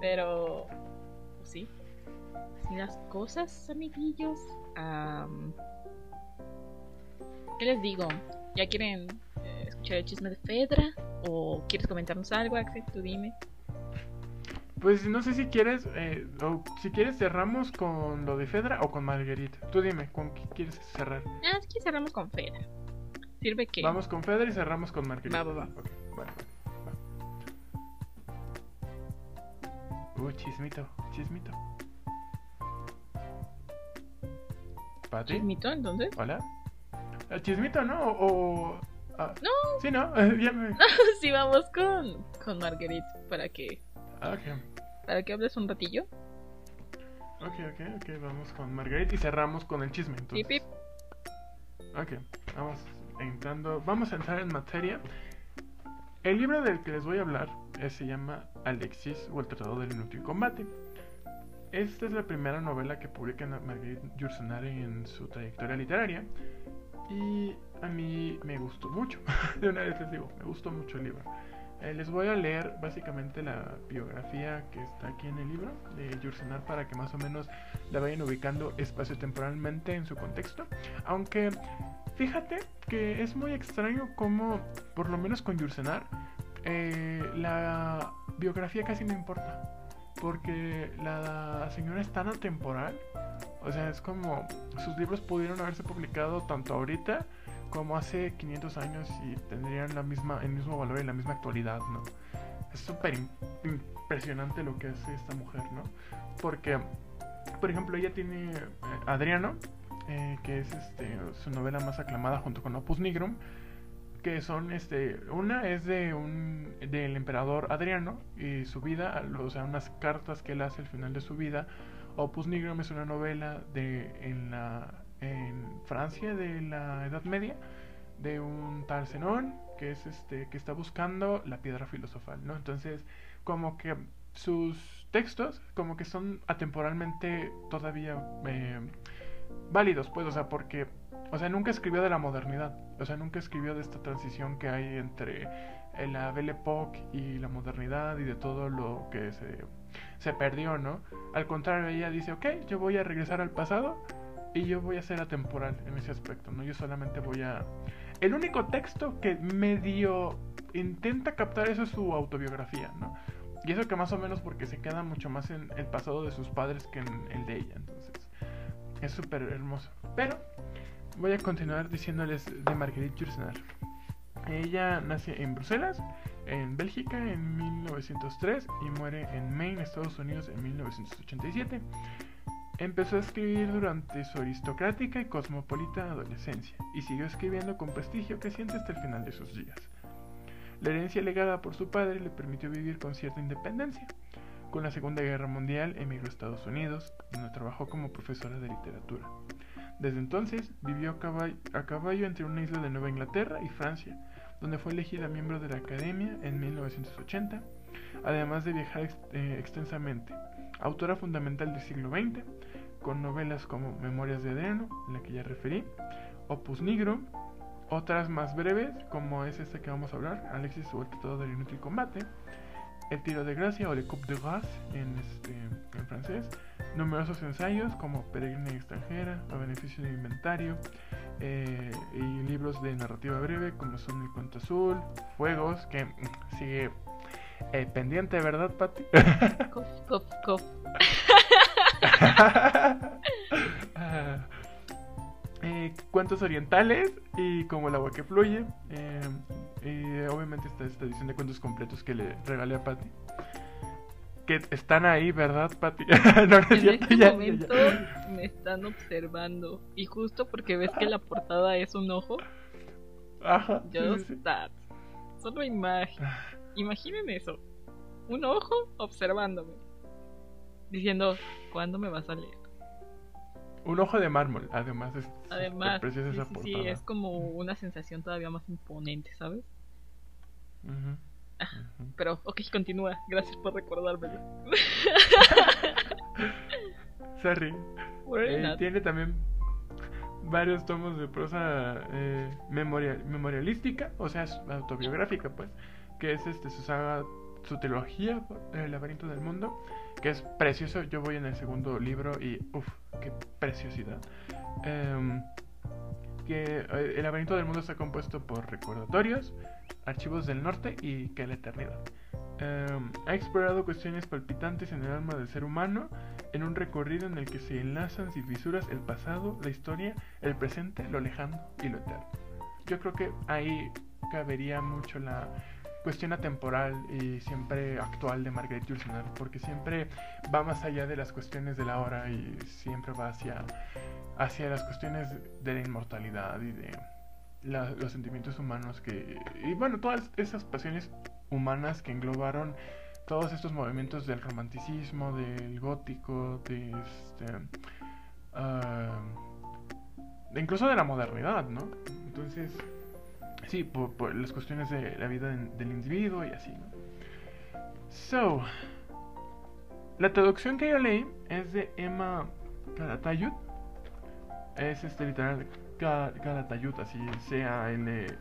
pero sí. Así las cosas, amiguillos. Am, ¿Qué les digo? ¿Ya quieren eh, escuchar el chisme de Fedra? ¿O quieres comentarnos algo, Axel? Tú dime. Pues no sé si quieres, eh, o si quieres cerramos con lo de Fedra o con Marguerite. Tú dime, ¿con qué quieres cerrar? Ah, es que cerramos con Fedra. ¿Sirve qué? Vamos con Feder y cerramos con Margarita. Va, va, va. Ok, vale, va. Uh, chismito, chismito. ¿Pati? ¿Chismito entonces? ¿Hola? ¿El chismito, no? ¿O...? ah, No. Sí, ¿no? Ya me... sí, vamos con, con Marguerite para que, Ok, para que hables un ratillo. ok, ok, ok. Vamos con Margarita y cerramos con el chisme. Entonces. Pip, pip. Ok, vamos entrando, vamos a entrar en materia. El libro del que les voy a hablar eh, se llama Alexis o el Tratado del Inútil Combate. Esta es la primera novela que publica Marguerite Yourcenar en su trayectoria literaria y a mí me gustó mucho. De una vez les digo, me gustó mucho el libro. Eh, les voy a leer básicamente la biografía que está aquí en el libro de Yourcenar para que más o menos la vayan ubicando espacio-temporalmente en su contexto. Aunque fíjate que es muy extraño como, por lo menos con Yursenar, eh, la biografía casi no importa. Porque la señora es tan atemporal. O sea, es como sus libros pudieron haberse publicado tanto ahorita como hace 500 años y tendrían la misma, el mismo valor y la misma actualidad, ¿no? Es súper im- impresionante lo que hace esta mujer, ¿no? Porque, por ejemplo, ella tiene eh, Adriano, eh, que es este, su novela más aclamada junto con Opus Nigrum, que son, este, una es de un, del emperador Adriano y su vida, o sea, unas cartas que él hace al final de su vida. Opus Nigrum es una novela de, en, la, en Francia de la Edad Media, de un tal que es este, que está buscando la piedra filosofal, ¿no? Entonces, como que sus textos, como que son atemporalmente todavía eh, válidos, pues, o sea, porque, o sea, nunca escribió de la modernidad, o sea, nunca escribió de esta transición que hay entre eh, la Belle Époque y la modernidad y de todo lo que se, se perdió, ¿no? Al contrario, ella dice, ok, yo voy a regresar al pasado y yo voy a ser atemporal en ese aspecto, ¿no? Yo solamente voy a... El único texto que medio intenta captar eso es su autobiografía, ¿no? Y eso que más o menos porque se queda mucho más en el pasado de sus padres que en el de ella, entonces es súper hermoso. Pero voy a continuar diciéndoles de Marguerite Yourcenar. Ella nace en Bruselas, en Bélgica, en 1903 y muere en Maine, Estados Unidos, en 1987. Empezó a escribir durante su aristocrática y cosmopolita adolescencia y siguió escribiendo con prestigio creciente hasta el final de sus días. La herencia legada por su padre le permitió vivir con cierta independencia. Con la Segunda Guerra Mundial emigró a Estados Unidos, donde trabajó como profesora de literatura. Desde entonces vivió a caballo, entre una isla de Nueva Inglaterra y Francia, donde fue elegida miembro de la Academia en 1980, además de viajar ex- eh, extensamente. Autora fundamental del siglo XX, con novelas como Memorias de Adriano, en la que ya referí, Opus Nigrum, otras más breves, como es esta que vamos a hablar, Alexis o el del Inútil Combate, El Tiro de Gracia o Le Coup de Grâce en, este, en francés, numerosos ensayos como Peregrina extranjera, A beneficio de inventario, eh, y libros de narrativa breve como son El Cuento Azul, Fuegos, que mm, sigue eh, pendiente, ¿verdad, Patti? Cof, cof, cof. Eh, cuentos orientales y como el agua que fluye. eh, y obviamente está esta edición de cuentos completos que le regalé a Patty. Que están ahí, ¿verdad, Patty? no, no es En este ya, momento ya. me están observando. Y justo porque ves que la portada es un ojo, Ajá. yo sí, está. Solo imagen. Imaginen eso. Un ojo observándome. Diciendo, ¿cuándo me vas a leer? Un ojo de mármol, además. Es Además, preciosa sí, esa sí, sí, portada. es como una sensación todavía más imponente, ¿sabes? Ah. ujú. Pero, ok, continúa. Gracias por recordármelo. Sorry. Eh, tiene también varios tomos de prosa eh, memoria- memorialística, o sea, autobiográfica, pues, que es este su saga, su trilogía, El laberinto del mundo, que es precioso. Yo voy en el segundo libro y, uff, qué preciosidad. Em, que eh, el laberinto del mundo está compuesto por recordatorios, archivos del norte y que la eternidad. Em, ha explorado cuestiones palpitantes en el alma del ser humano en un recorrido en el que se enlazan sin fisuras el pasado, la historia, el presente, lo lejano y lo eterno. yo creo que ahí cabería mucho la cuestión atemporal y siempre actual de Margaret Yourcenar, porque siempre va más allá de las cuestiones de la hora y siempre va hacia, hacia las cuestiones de la inmortalidad y de los sentimientos humanos que... Y bueno, todas esas pasiones humanas que englobaron todos estos movimientos del romanticismo, del gótico, de este... Ah, incluso de la modernidad, ¿no? Entonces, sí, por, las cuestiones de la vida del individuo y así. So, la traducción que yo leí es de Emma Calatayud. Es este literal Calatayud, así C-A-L-A-T-A-Y-U-D.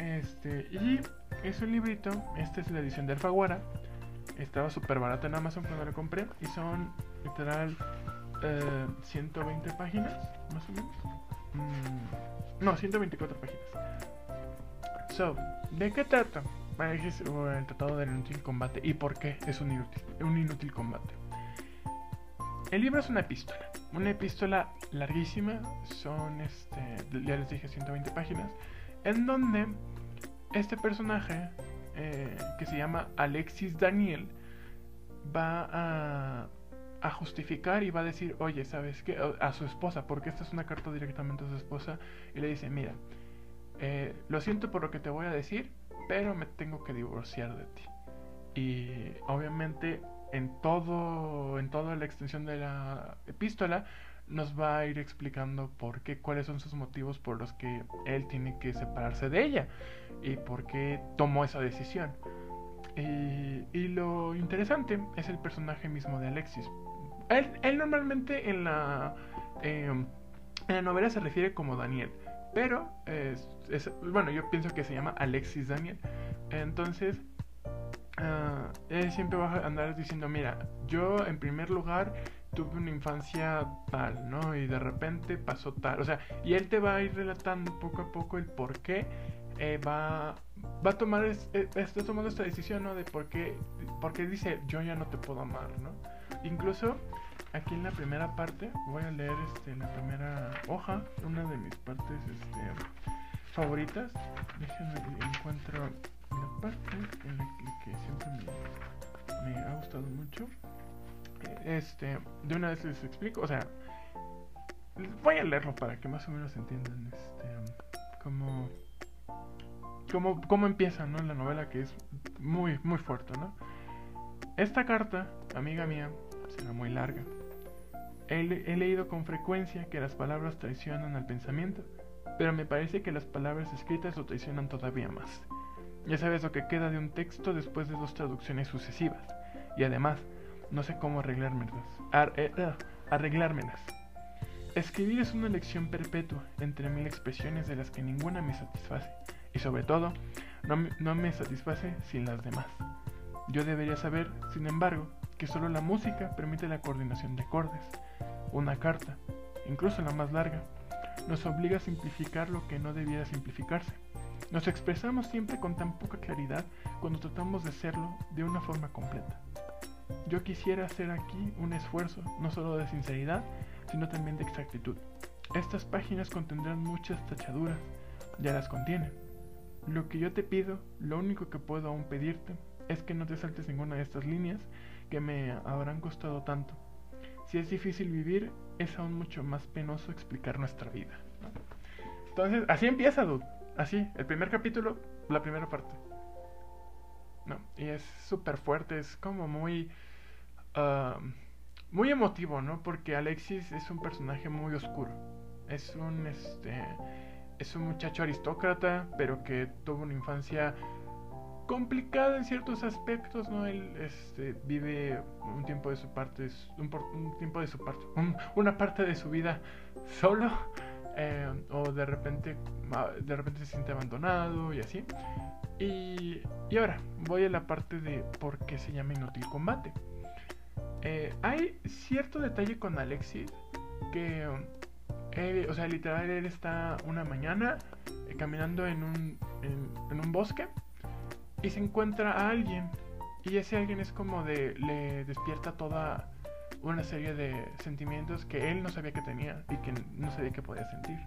Este, y es un librito, esta es la edición de Alfaguara. Estaba súper barato en Amazon cuando lo compré. Y son literal 120 eh, páginas, más o menos. Mm, no, 124 páginas. So, ¿de qué trata? Es el tratado del inútil combate. ¿Y por qué es un inútil, un inútil combate? El libro es una epístola. Una epístola larguísima. Son, este, ya les dije, 120 páginas. En donde este personaje, eh, que se llama Alexis Daniel, va a a justificar y va a decir, oye, ¿sabes qué? A su esposa, porque esta es una carta directamente a su esposa, y le dice, mira, eh, lo siento por lo que te voy a decir, pero me tengo que divorciar de ti. Y obviamente en todo, en toda la extensión de la epístola, nos va a ir explicando por qué, cuáles son sus motivos por los que él tiene que separarse de ella y por qué tomó esa decisión. Y, y, lo interesante es el personaje mismo de Alexis, él, normalmente en la, em, en la novela se refiere como Daniel, pero es, bueno, yo pienso que se llama Alexis Daniel. Entonces, ah, él siempre va a andar diciendo, mira, yo en primer lugar tuve una infancia tal, ¿no? Y de repente pasó tal. O sea, y él te va a ir relatando poco a poco el por qué eh, va, va a tomar, eh, está tomando esta decisión, ¿no? De por qué, porque dice, yo ya no te puedo amar, ¿no? Incluso aquí en la primera parte, voy a leer este, la primera hoja, una de mis partes este, favoritas. Déjenme encuentro la parte en la que, siempre me, ha gustado mucho. Este, de una vez les explico, o sea, voy a leerlo para que más o menos entiendan este, cómo, cómo, empieza ¿no? la novela, que es muy, muy fuerte. ¿no? Esta carta, amiga mía, será muy larga. He, leído con frecuencia que las palabras traicionan al pensamiento, pero me parece que las palabras escritas lo traicionan todavía más. Ya sabes lo que queda de un texto después de dos traducciones sucesivas, y además, no sé cómo arreglármelas. Eh, eh, arreglármelas. Escribir es una lección perpetua entre mil expresiones de las que ninguna me satisface, y sobre todo, no me satisface sin las demás. Yo debería saber, sin embargo, que solo la música permite la coordinación de acordes. Una carta, incluso la más larga, nos obliga a simplificar lo que no debiera simplificarse. Nos expresamos siempre con tan poca claridad cuando tratamos de hacerlo de una forma completa. Yo quisiera hacer aquí un esfuerzo, no solo de sinceridad, sino también de exactitud. Estas páginas contendrán muchas tachaduras, ya las contienen. Lo que yo te pido, lo único que puedo aún pedirte, es que no te saltes ninguna de estas líneas que me habrán costado tanto. Si es difícil vivir, es aún mucho más penoso explicar nuestra vida. Entonces, así empieza, dude. Así, el primer capítulo, la primera parte. No, y es súper fuerte, es como muy... Ah, muy emotivo, ¿no? Porque Alexis es un personaje muy oscuro. Es un, este... Es un muchacho aristócrata, pero que tuvo una infancia complicada en ciertos aspectos, ¿no? Él este, vive un tiempo de su parte, un, tiempo de su parte, una parte de su vida solo, eh, o de repente, de repente se siente abandonado y así. Y, y ahora voy a la parte de por qué se llama Inútil Combate. Eh, hay cierto detalle con Alexis que, o sea, literal, él está una mañana eh, caminando en un, en un bosque se encuentra a alguien y ese alguien es como de le despierta toda una serie de sentimientos que él no sabía que tenía y que no sabía que podía sentir.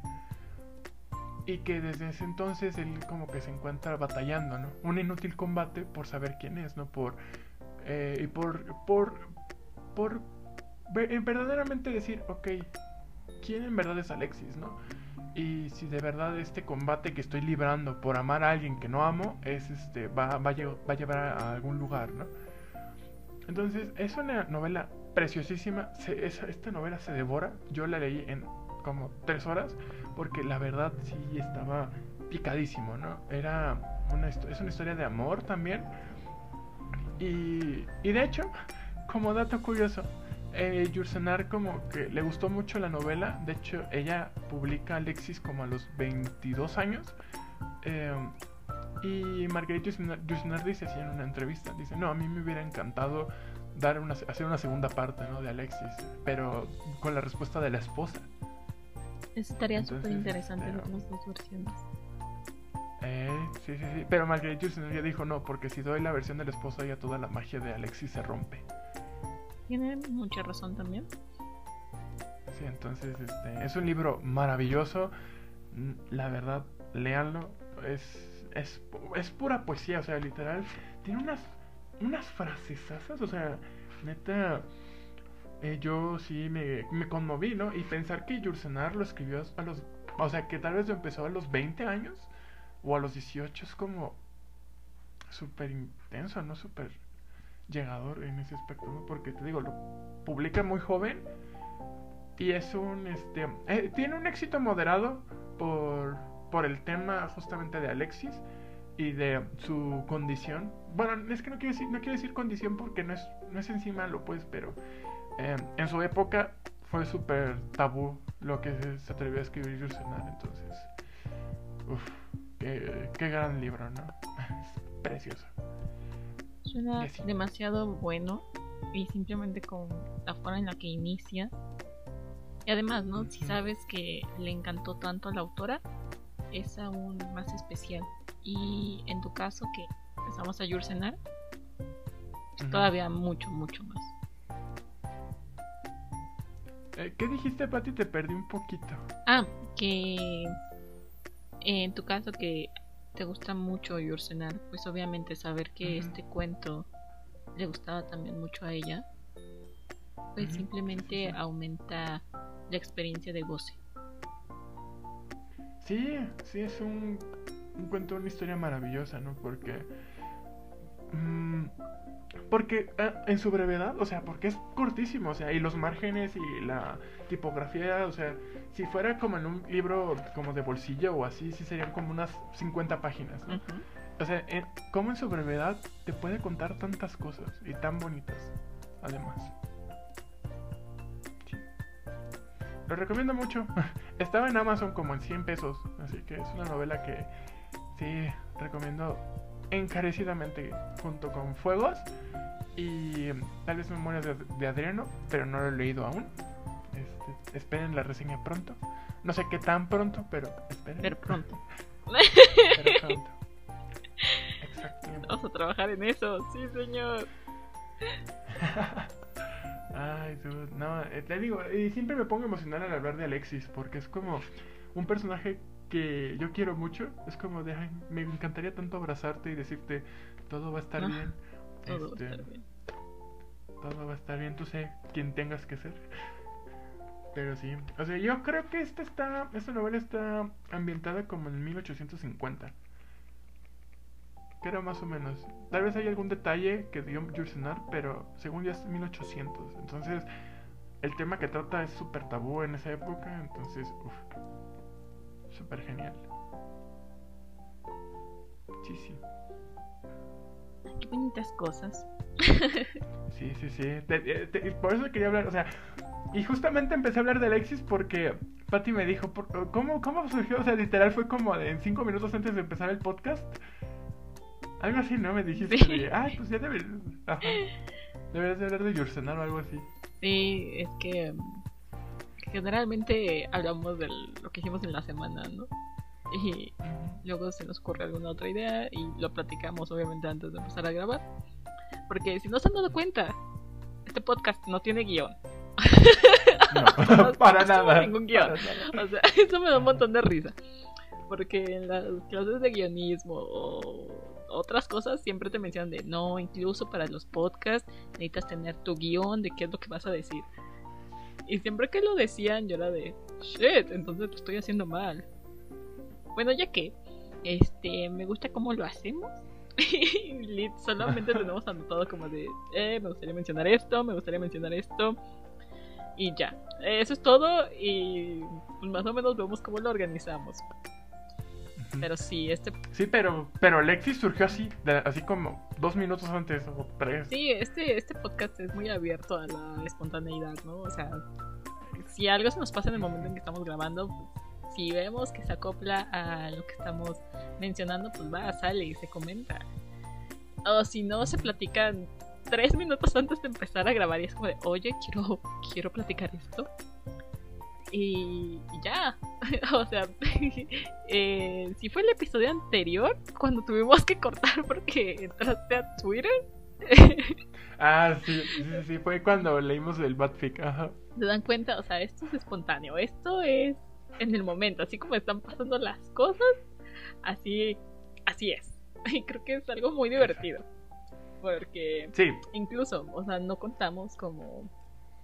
Y que desde ese entonces él como que se encuentra batallando, ¿no? Un inútil combate por saber quién es, ¿no? Por... Eh, y por... por... por verdaderamente decir, ok, ¿quién en verdad es Alexis, no? Y si de verdad este combate que estoy librando por amar a alguien que no amo, es este, va, va, a, llevar a algún lugar, ¿no? Entonces, es una novela preciosísima. esta novela se devora. Yo la leí en como tres horas porque la verdad sí estaba picadísimo, ¿no? Era una, es una historia de amor también. Y, y de hecho, como dato curioso, eh, Yursenar como que le gustó mucho la novela. De hecho, ella publica Alexis como a los 22 años. Eh, y Marguerite Yursenar dice así en una entrevista, dice, no, a mí me hubiera encantado dar una, hacer una segunda parte ¿no? de Alexis, pero con la respuesta de la esposa. Estaría súper interesante en las dos versiones. Eh, sí, sí, sí. Pero Marguerite Yursenar ya dijo no, porque si doy la versión de la esposa ya toda la magia de Alexis se rompe. Tiene mucha razón también. Sí, entonces este, es un libro maravilloso. La verdad, léanlo. Es, es, es pura poesía, o sea, literal. Tiene unas, unas frasesazas, o sea, neta. Eh, yo sí me, me, conmoví, ¿no? Y pensar que Yursenar lo escribió a los. O sea, que tal vez lo empezó a los 20 años o a los 18 es como. súper intenso, ¿no? Súper llegador en ese aspecto, ¿no? Porque te digo, lo publica muy joven y es un, este, eh, tiene un éxito moderado por, por el tema justamente de Alexis y de su condición. Bueno, es que no quiero decir, no quiero decir condición porque no es, no es encima lo pues, pero eh, en su época fue súper tabú lo que se, atrevió a escribir Yursenar, entonces, uff, qué, qué gran libro, ¿no? Es precioso. Suena demasiado bueno y simplemente con la forma en la que inicia. Y además, ¿no? Si sabes que le encantó tanto a la autora, es aún más especial. Y en tu caso, que empezamos a Yursenar, todavía mucho, mucho más. Eh, ¿Qué dijiste, Pati? Te perdí un poquito. Ah, que en tu caso que te gusta mucho Yursenar, pues obviamente saber que este cuento le gustaba también mucho a ella, pues simplemente aumenta la experiencia de goce. Sí, sí, es un, un cuento, una historia maravillosa, ¿no? Porque... Mmm, porque eh, en su brevedad, o sea, porque es cortísimo, o sea, y los márgenes y la tipografía, o sea, si fuera como en un libro como de bolsillo o así, sí serían como unas 50 páginas, ¿no? O sea, como en su brevedad te puede contar tantas cosas y tan bonitas, además. Lo recomiendo mucho. Estaba en Amazon como en 100 pesos, así que es una novela que sí recomiendo encarecidamente junto con Fuegos y tal vez Memorias de, Adriano, pero no lo he leído aún. Este, esperen la reseña pronto. No sé qué tan pronto, pero esperen. Pero pronto. pero pronto. Exactamente. Vamos a trabajar en eso, sí, señor. Ay, dude, no, eh, te digo, y siempre me pongo emocional al hablar de Alexis, porque es como un personaje que yo quiero mucho. Es como de, me encantaría tanto abrazarte y decirte, todo va a estar bien. Todo va a estar este, bien. Todo va a estar bien, tú sé quién tengas que ser. Pero sí, o sea, yo creo que esta está, esta novela está ambientada como en 1850. Que era más o menos. Tal vez hay algún detalle que dio Jursenar, pero según ya es 1800. Entonces, el tema que trata es súper tabú en esa época. Entonces, uff, súper genial. Sí, sí. Qué bonitas cosas. sí, sí, sí. por eso quería hablar, o sea, y justamente empecé a hablar de Alexis porque Patty me dijo, ¿cómo, ¿cómo surgió? O sea, literal fue como en cinco minutos antes de empezar el podcast. Algo así, ¿no? Me dijiste, sí. ay, pues ya debes, deberías de hablar de Yursenar o algo así. Sí, es que generalmente hablamos de lo que hicimos en la semana, ¿no? Y luego se nos ocurre alguna otra idea y lo platicamos obviamente antes de empezar a grabar. Porque si no se han dado cuenta, este podcast no tiene guion. No, para no nada. ningún guion. nada. O sea, eso me da un montón de risa. Porque en las clases de guionismo o otras cosas siempre te mencionan de no, incluso para los podcasts necesitas tener tu guion de qué es lo que vas a decir. Y siempre que lo decían yo era de shit, entonces lo estoy haciendo mal. Bueno, ya que este me gusta cómo lo hacemos. Y solamente tenemos anotado como de eh, me gustaría mencionar esto, me gustaría mencionar esto. Y ya, eso es todo y pues, más o menos vemos cómo lo organizamos. Pero sí, este Sí, pero, pero Lexi surgió así, de- así como dos minutos antes o tres. Sí, este, este podcast es muy abierto a la espontaneidad, ¿no? O sea, si algo se nos pasa en el momento en que estamos grabando, pues, si vemos que se acopla a lo que estamos mencionando, pues va, sale y se comenta. O si no, se platican tres minutos antes de empezar a grabar y es como de, oye, quiero, quiero platicar esto. Y, y ya, o sea, eh, si fue el episodio anterior, cuando tuvimos que cortar porque entraste a Twitter, Ah, sí, sí, sí, sí, fue cuando leímos el Batfic, ajá. se dan cuenta, o sea, esto es espontáneo, esto es en el momento, así como están pasando las cosas, así, así es. Y creo que es algo muy divertido. Porque Sí, incluso, o sea, no contamos como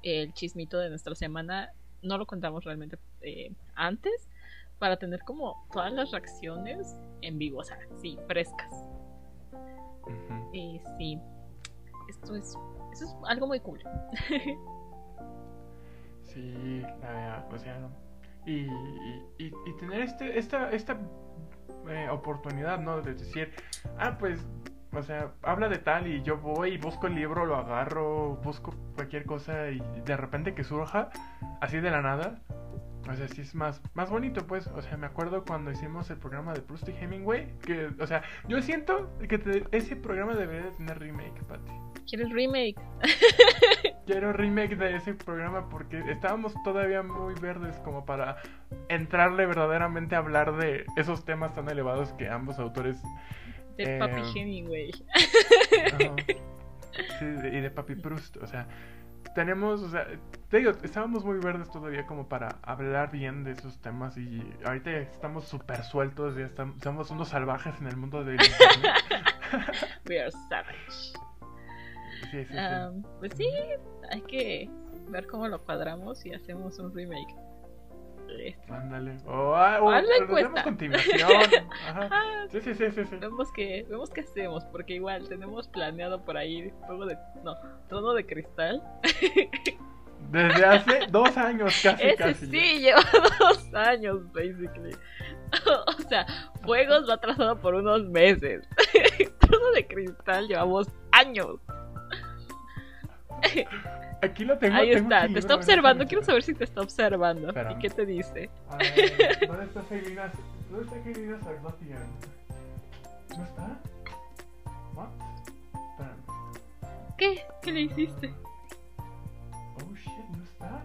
el chismito de nuestra semana, no lo contamos realmente eh, antes para tener como todas las reacciones en vivo, o sea, sí, frescas. Y sí, esto es, eso es algo muy cool. sí, la verdad, o sea, y, y, y- y tener este, esta, esta eh, oportunidad, ¿no? De decir, ah, pues, o sea, habla de tal y yo voy y busco el libro, lo agarro, busco cualquier cosa y de repente que surja, así de la nada. O sea, sí es más, más bonito, pues. O sea, me acuerdo cuando hicimos el programa de Proust y Hemingway. Que, o sea, yo siento que te- ese programa debería de tener remake, Patty. ¿Quieres remake? Quiero remake de ese programa porque estábamos todavía muy verdes como para entrarle verdaderamente a hablar de esos temas tan elevados que ambos autores. De Eh, Papi Hemingway. sí, de- y de Papi Proust. O sea, tenemos, o sea, te digo, estábamos muy verdes todavía como para hablar bien de esos temas y ahorita ya estamos súper sueltos, ya estamos, somos unos salvajes en el mundo del internet. We are savage. Sí, sí, sí. Um, pues sí, hay que ver cómo lo cuadramos y hacemos un remake. Ándale. O, ah, o, Haz la o lo hacemos encuesta. continuación. Ajá. Ah, Sí, sí, sí, sí, sí. vemos que vemos qué hacemos porque igual tenemos planeado por ahí juego de no trono de cristal Desde hace dos años casi, ese casi. sí lleva dos años basically o sea juegos va atrasado por unos meses trono de cristal llevamos años Aquí lo tengo. ahí tengo está te está observando quiero saber si te está observando Espera. y qué te dice ver, ¿Dónde está Selina? ¿Dónde está Sardotian? ¿No está? ¿What? Espérame. qué qué le hiciste Oh shit, ¿no está?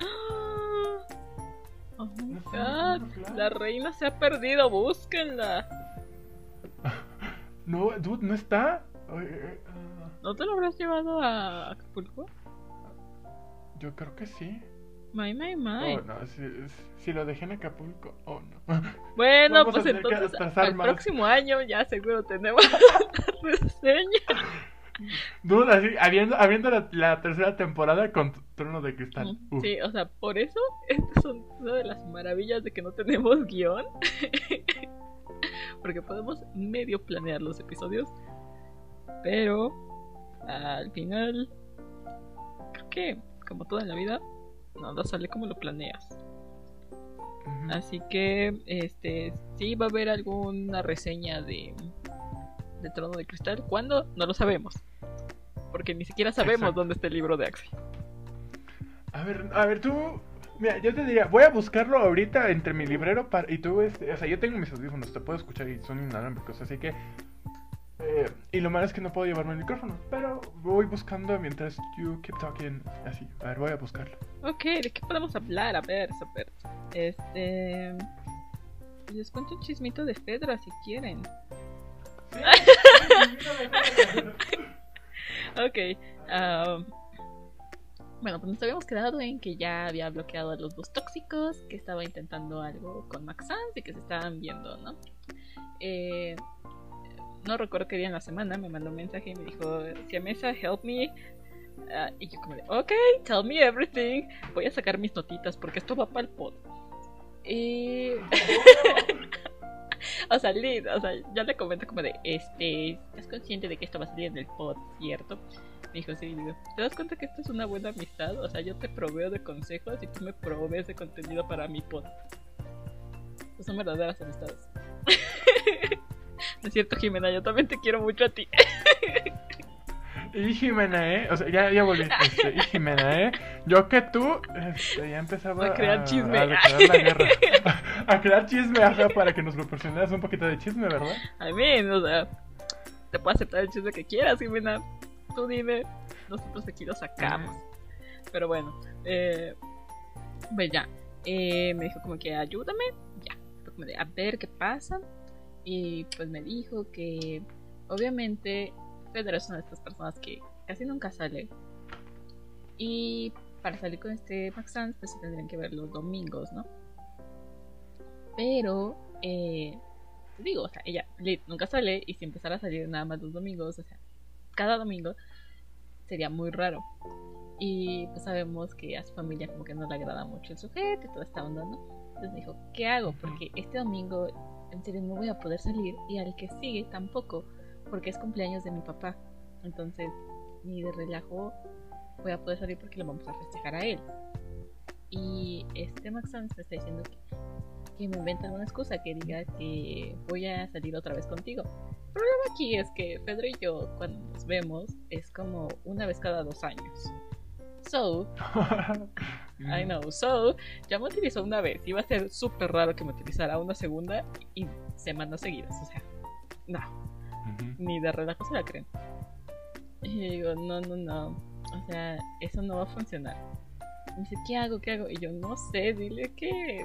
Oh my No god, la reina se ha perdido, búsquenla. No, dude, ¿no está? Ah, ¿No te lo habrás llevado a Acapulco? Yo creo que sí. My, my, my. Oh, no, si, si lo dejé en Acapulco, oh no. bueno, Vamos pues entonces al más. próximo año ya seguro tenemos la reseña. Dude, así, habiendo, habiendo la, la tercera temporada con Trono de Cristal. Uf. Sí, o sea, por eso estas son una de las maravillas de que no tenemos guion. Porque podemos medio planear los episodios. Pero al final, creo que, como toda en la vida, nada sale como lo planeas. Así que, este, sí va a haber alguna reseña de, de Trono de Cristal. ¿Cuándo? No lo sabemos. Porque ni siquiera sabemos Exacto. dónde está el libro de Axel. A ver, a ver, tú. Mira, yo te diría, voy a buscarlo ahorita entre mi librero para, y tú, este, o sea, yo tengo mis audífonos, te puedo escuchar y son inalámbricos, así que. Eh, y lo malo es que no puedo llevarme el micrófono, pero voy buscando mientras you keep talking, así. A ver, voy a buscarlo. Ok, ¿de qué podemos hablar? A ver, super. Este. Les cuento un chismito de Fedra si quieren. Ok. um, Bueno, pues nos habíamos quedado en que ya había bloqueado a los dos tóxicos, que estaba intentando algo con Max Sans y que se estaban viendo, ¿no? Eh, no recuerdo qué día en la semana me mandó un mensaje y me dijo, Siamesa, help me. Ah, y yo como de, ok, tell me everything. Voy a sacar mis notitas porque esto va para el pod. Y... o sea, Liz, o sea, ya le comento como de, este, ¿estás consciente de que esto va a salir en el pod, cierto? Me dijo, sí, digo, ¿te das cuenta que esto es una buena amistad? O sea, yo te proveo de consejos y tú me provees de contenido para mi pod. Pues son verdaderas amistades. es cierto, Jimena, yo también te quiero mucho a ti. Y Jimena, ¿eh? O sea, ya, ya volví. Este, y Jimena, ¿eh? Yo que tú este, ya empezaba A crear chisme. A, declarar la guerra. a crear chisme, ajá, para que nos proporcionaras un poquito de chisme, ¿verdad? I mean, o sea, te puedo aceptar el chisme que quieras, Jimena. Tú dime, nosotros aquí lo sacamos. Pero bueno, eh, pues ya. Eh, me dijo como que ayúdame, ya. Fue como de, a ver qué pasa. Y pues me dijo que obviamente Pedro es una de estas personas que casi nunca sale. Y para salir con este Max Sans, pues se tendrían que ver los domingos, ¿no? Pero, eh, te digo, o sea, ella Lit, nunca sale y si empezara a salir nada más los domingos, o sea, cada domingo, sería muy raro. Y pues sabemos que a su familia como que no le agrada mucho el sujeto y toda esta onda, ¿no? Entonces me dijo, ¿qué hago? Porque este domingo en serio no voy a poder salir y al que sigue tampoco porque es cumpleaños de mi papá. Entonces, ni de relajo voy a poder salir porque lo vamos a festejar a él. Y este Max Sanz me está diciendo que, me inventa alguna excusa, que diga que voy a salir otra vez contigo. El problema aquí es que Pedro y yo, cuando nos vemos, es como una vez cada dos años. So, I know, so, ya me utilizó una vez. Iba a ser súper raro que me utilizara una segunda y semanas seguidas. O sea, no ni de relajo se la creen. Y yo digo, no, no, no. O sea, eso no va a funcionar. Me dice, ¿qué hago? ¿Qué hago? Y yo, no sé, dile que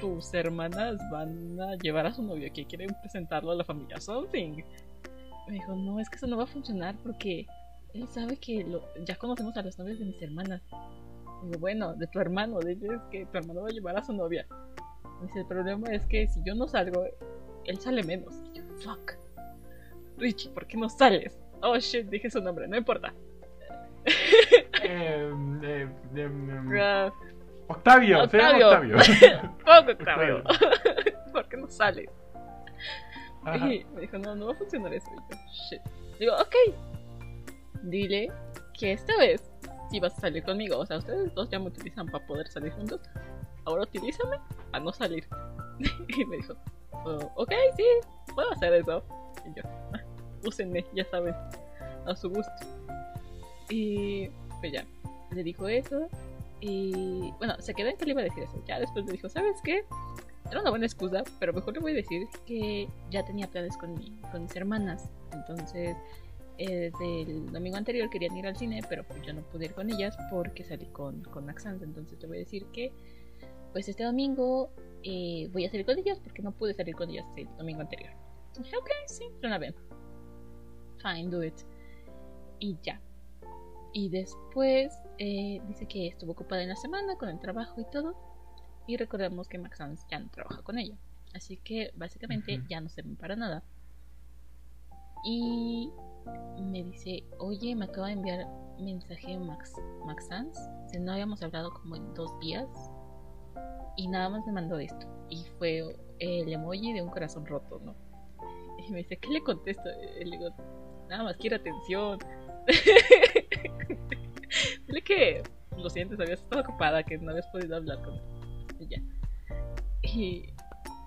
tus hermanas van a llevar a su novio que quieren presentarlo a la familia something. Me dijo, no, es que eso no va a funcionar porque él sabe que ya conocemos a los novios de mis hermanas. Y digo, bueno, de tu hermano, dile que tu hermano va a llevar a su novia. Dice, el problema es que si yo no salgo, él sale menos. Y yo, fuck. Richie, ¿por qué no sales? Oh shit, dije su nombre, no importa. eh, eh, uh, Octavio, Octavio. Octavio. Poco Octavio. ¿Por qué no sales? Y me dijo, no, no va a funcionar eso. Y yo, shit. Digo, ok. Dile que esta vez si vas a salir conmigo. O sea, ustedes dos ya me utilizan para poder salir juntos. Ahora utilízame a no salir. y me dijo, oh, ok, sí, puedo hacer eso. Y yo, úsenme, ya saben, a su gusto. Y pues ya, le dijo eso. Y bueno, se quedó en que le iba a decir eso. Ya después le dijo, ¿sabes qué? Era una buena excusa, pero mejor le voy a decir que ya tenía planes con, mi, con mis hermanas. Entonces, eh, desde el domingo anterior querían ir al cine, pero pues yo no pude ir con ellas porque salí con, con Maxant. Entonces le voy a decir que, pues este domingo eh, voy a salir con ellas porque no pude salir con ellas el domingo anterior. Dije, ok, sí, suena bien. Fine, do it. Y ya. Y después eh, dice que estuvo ocupada en la semana con el trabajo y todo. Y recordemos que Max ya no trabaja con ella. Así que básicamente ya no se ven para nada. Y me dice, oye, me acaba de enviar mensaje Max, Max Sans. Si no habíamos hablado como en dos días. Y nada más me mandó esto. Y fue el emoji de un corazón roto, ¿no? Y me dice, ¿qué le contesto? Y le digo, nada más quiere atención. Dile que lo sientes, habías estado ocupada, que no habías podido hablar con ella. Y,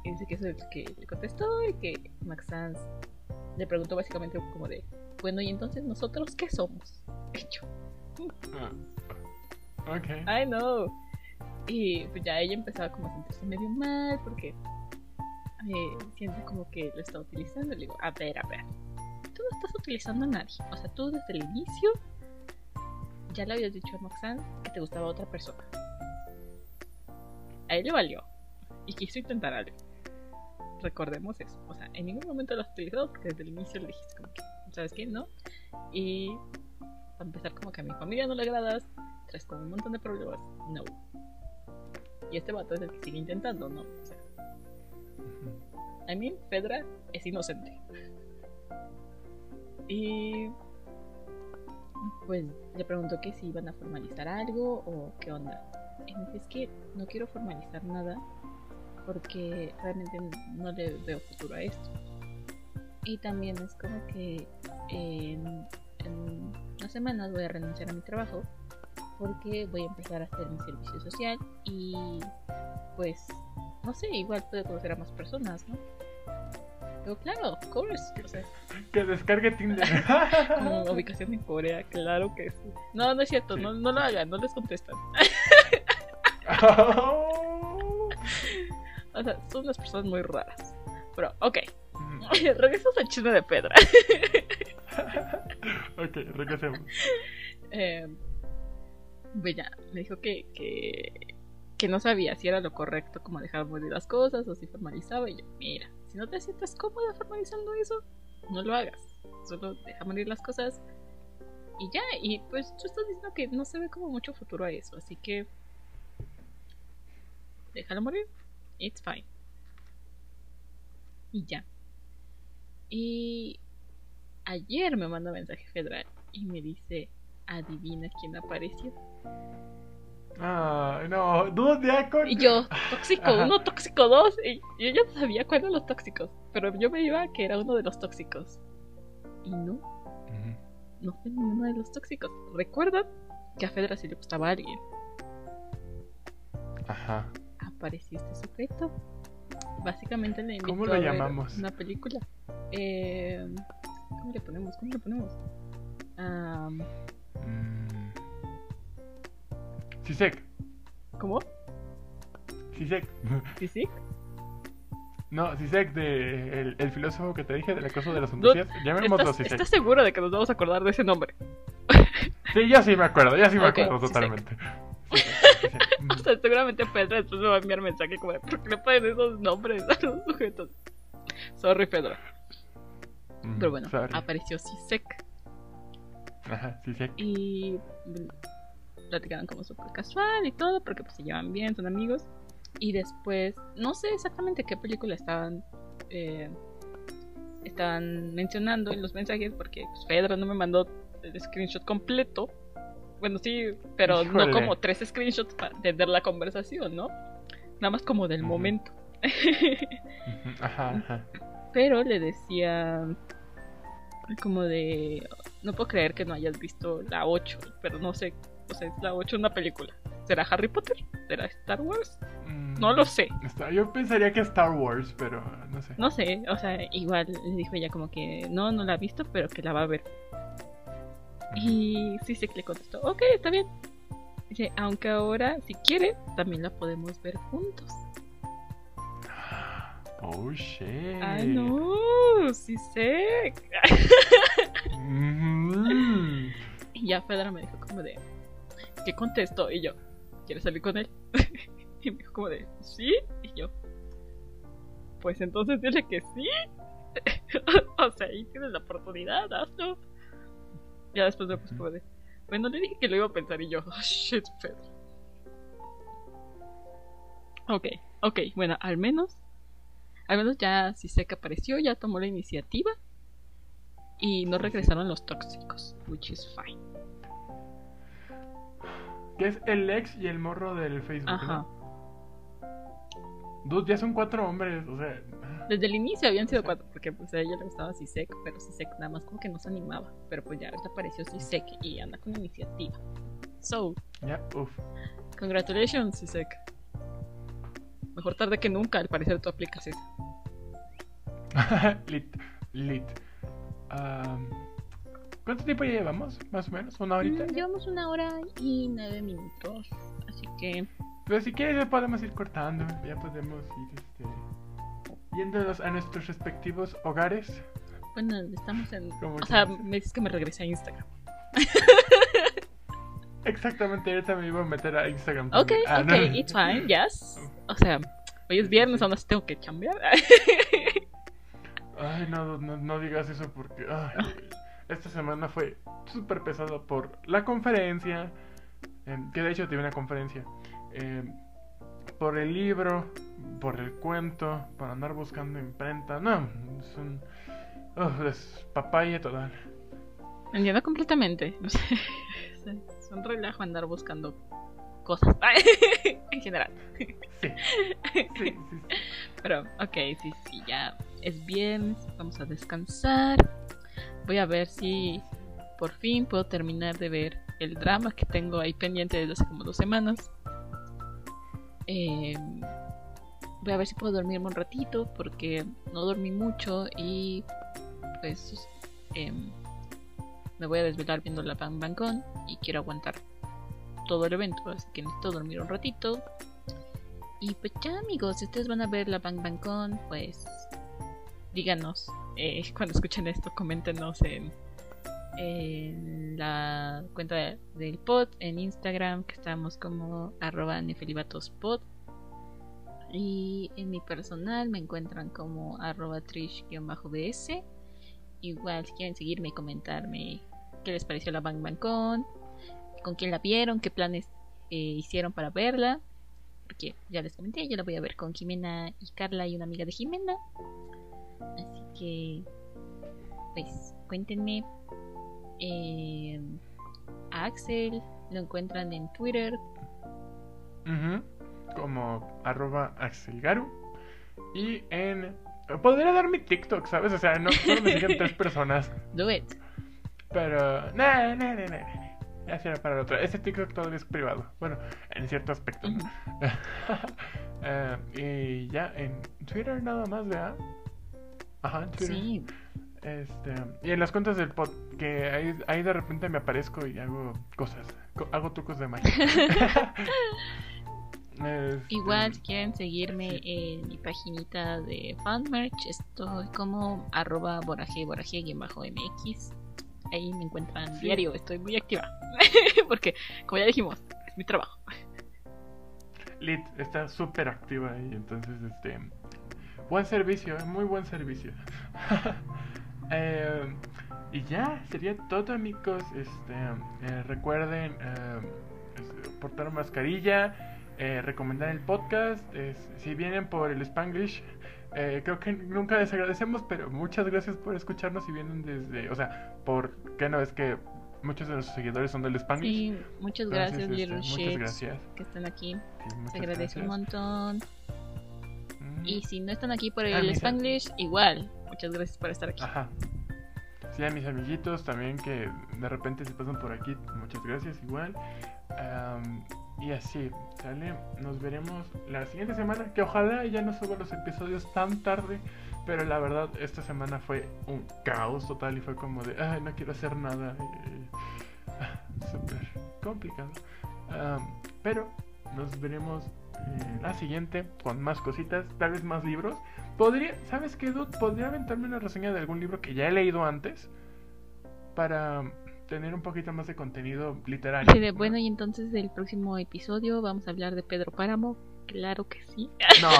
y dice que eso es que le contestó y que Max Sanz le preguntó básicamente como de, bueno, y entonces nosotros qué somos? Y yo. Ah, ok. I know. Y pues ya ella empezaba como a sentirse medio mal porque eh, siente como que lo está utilizando. Le digo, a ver, a ver. Tú no estás utilizando a nadie. O sea, tú desde el inicio ya le habías dicho a Moxan que te gustaba otra persona. A él le valió. Y quiso intentar algo. Recordemos eso. O sea, en ningún momento lo has utilizado porque desde el inicio le dijiste como que, ¿sabes qué? No. Y para empezar como que a mi familia no le agradas, traes como un montón de problemas. No. Y este vato es el que sigue intentando, ¿no? O sea, Ujú. I mean, Fedra es inocente. Y pues le preguntó que si iban a formalizar algo o qué onda. Y me dice, es que no quiero formalizar nada porque realmente no le veo futuro a esto. Y también es como que en, en unas semanas voy a renunciar a mi trabajo porque voy a empezar a hacer mi servicio social y pues no sé, igual puedo conocer a más personas, ¿no? Pero claro, of course. O sea, Que descargue Tinder. como ubicación en Corea, claro que sí. No, no es cierto, Sí. no, no lo hagan, no les contestan. O sea, son unas personas muy raras. Pero, ok, Ujú. regresamos al chisme de Pedra. ok, regresemos. Eh, pues ya, me dijo que, que, que no sabía si era lo correcto como dejar morir las cosas o si formalizaba. Y yo, mira, si no te sientes cómoda formalizando eso, no lo hagas. Solo deja morir las cosas y ya. Y pues tú estás diciendo que no se ve como mucho futuro a eso, así que déjalo morir. It's fine. Y ya. Y ayer me manda mensaje Federal y me dice, adivina quién apareció. Ay, no, dos ya con. Y yo, tóxico Ajá. uno, tóxico dos. Y yo ya sabía cuáles eran los tóxicos, pero yo me iba a que era uno de los tóxicos. Y no, Ujú. no fue ninguno de los tóxicos. ¿Recuerdan que a Fedra sí le gustaba a alguien? Ajá. Apareció este sujeto. Básicamente le invitó ¿Cómo lo a ver llamamos? una película. Eh, ¿Cómo le ponemos? ¿Cómo le ponemos? Mm. Sisek. ¿Cómo? Sisek. ¿Sí, sí? No, Sisek, de el, el filósofo que te dije del acoso de las fantasías. Llamémoslo ¿Estás, Sisek. estás seguro de que nos vamos a acordar de ese nombre? Sí, yo sí me acuerdo, yo sí me acuerdo Sisek. totalmente. Sisek, Sisek. O sea, seguramente Pedro después me va a enviar mensaje como ¿por qué le ponen esos nombres a los sujetos? Sorry, Pedro. Mm, Pero bueno, sorry. apareció Sisek Ajá, Sisek. y platicaron como súper casual y todo, porque pues se llevan bien, son amigos. Y después, no sé exactamente qué película estaban eh, estaban mencionando en los mensajes, porque pues, Pedro no me mandó el screenshot completo. Bueno, sí, pero no como tres screenshots para entender la conversación, ¿no? Nada más como del momento. Ajá, ajá. pero le decía como de no puedo creer que no hayas visto la 8 pero no sé o sea es la 8 una película será Harry Potter será Star Wars Mm, no lo sé Yo pensaría que Star Wars, pero no sé. no sé o sea igual le dijo ella como que no no la ha visto pero que la va a ver. Y que le contestó ok está bien dice aunque ahora si quiere también la podemos ver juntos Oh shit. ah no sí sé Mhm. Y ya Fedra me dijo como de, ¿qué contesto? Y yo, ¿quieres salir con él? y me dijo como de, ¿sí? Y yo, pues entonces dile que sí. o sea, ahí tienes la oportunidad, hazlo. Ya después me puse como de, bueno, le dije que lo iba a pensar y yo, oh, shit, Fedra. Ok, ok, bueno, al menos, al menos ya si sé que apareció, ya tomó la iniciativa. Y no regresaron los tóxicos, which is fine. Que es el ex y el morro del Facebook. Ajá. ¿no? Dude, ya son cuatro hombres, o sea. Desde el inicio habían sido cuatro, porque pues a ella le gustaba Sisek, pero Sisek nada más como que no se animaba. Pero pues ya ahorita apareció Sisek y anda con iniciativa. So, Ya, uff. congratulations Sisek. Mejor tarde que nunca, al parecer tú aplicas eso. lit, lit. Am, ¿Cuánto tiempo ya llevamos? Más o menos, una horita. Mm, llevamos una hora y nueve minutos, así que Pero si quieres ya podemos ir cortando, ya podemos ir este, yéndonos a nuestros respectivos hogares. bueno, estamos en... O sea, me dices que me regrese a Instagram. Exactamente, ahorita me iba a meter a Instagram. Ok. Ah, ok, no. it's fine, yes. O sea, hoy es viernes, aún así tengo que chambear. Ay, no, no, no digas eso porque ay, esta semana fue súper pesado por la conferencia, em, que de hecho tiene una conferencia. em, por el libro, por el cuento, por andar buscando imprenta. No, es un. oh, es papaya total. Entiendo completamente. O sea, es un relajo andar buscando cosas. en general. Sí. Sí, sí. Pero, ok, sí, sí, ya es viernes. Vamos a descansar. Voy a ver si por fin puedo terminar de ver el drama que tengo ahí pendiente desde hace como dos semanas. Eh, voy a ver si puedo dormirme un ratito porque no dormí mucho y pues em, me voy a desvelar viendo la Bang Bang y quiero aguantar todo el evento, así que necesito dormir un ratito. Y pues ya amigos, si ustedes van a ver la Bang Bang pues díganos eh, cuando escuchen esto, coméntenos en, en la cuenta de- del pod, en Instagram, que estamos como arroba nefelibatospod. Y en mi personal me encuentran como arroba trish-bs. Igual si quieren seguirme y comentarme qué les pareció la Bang Bang Con, con quién la vieron, qué planes eh, hicieron para verla. Porque ya les comenté, yo la voy a ver con Jimena y Carla y una amiga de Jimena. Así que, pues, cuéntenme. Eh, a Axel lo encuentran en Twitter. Ujú, Como arroba axelgaru. Y en. Podría dar mi TikTok, ¿sabes? O sea, no solo me siguen tres personas. Do it. Pero. No, no, no, no. Ya será para otra. Ese TikTok todavía es privado. Bueno, en cierto aspecto. Eh, y ya en Twitter nada más, ¿verdad? Ajá, en Twitter. Sí, Este, y en las cuentas del pod, que ahí, ahí de repente me aparezco y hago cosas. co- hago trucos de magia. Este, igual si quieren seguirme en mi paginita de fanmerch, estoy como arroba boraje boraje bajo mx. Ahí me encuentran Sí. diario, estoy muy activa. Porque, como ya dijimos, es mi trabajo. Lit está súper activa ahí, entonces, este. Buen servicio, eh, muy buen servicio. Eh, y ya, sería todo, amigos. Este, eh, recuerden eh, es- portar mascarilla, eh, recomendar el podcast. es- si vienen por el Spanglish, eh, creo que nunca les agradecemos, pero muchas gracias por escucharnos y vienen desde. O sea, por qué no es que muchos de nuestros seguidores son del Spanglish. Sí, muchas Entonces, gracias, este, Little muchas gracias. que están aquí. Sí, agradece un montón. Mm. Y si no están aquí por Ah, el mis- Spanglish, igual. Muchas gracias por estar aquí. Ajá. Sí, a mis amiguitos también que de repente se pasan por aquí, muchas gracias igual. Am, y así, ¿sale? Nos veremos la siguiente semana, que ojalá ya no suba los episodios tan tarde, pero la verdad esta semana fue un caos total y fue como de, ay, no quiero hacer nada. ah, Súper complicado. Pero nos veremos eh, la siguiente con más cositas, tal vez más libros. Podría, ¿sabes qué, Dude? Podría aventarme una reseña de algún libro que ya he leído antes para tener un poquito más de contenido literario. Así de, ¿no? bueno, y entonces del próximo episodio vamos a hablar de Pedro Páramo. Claro que sí. No,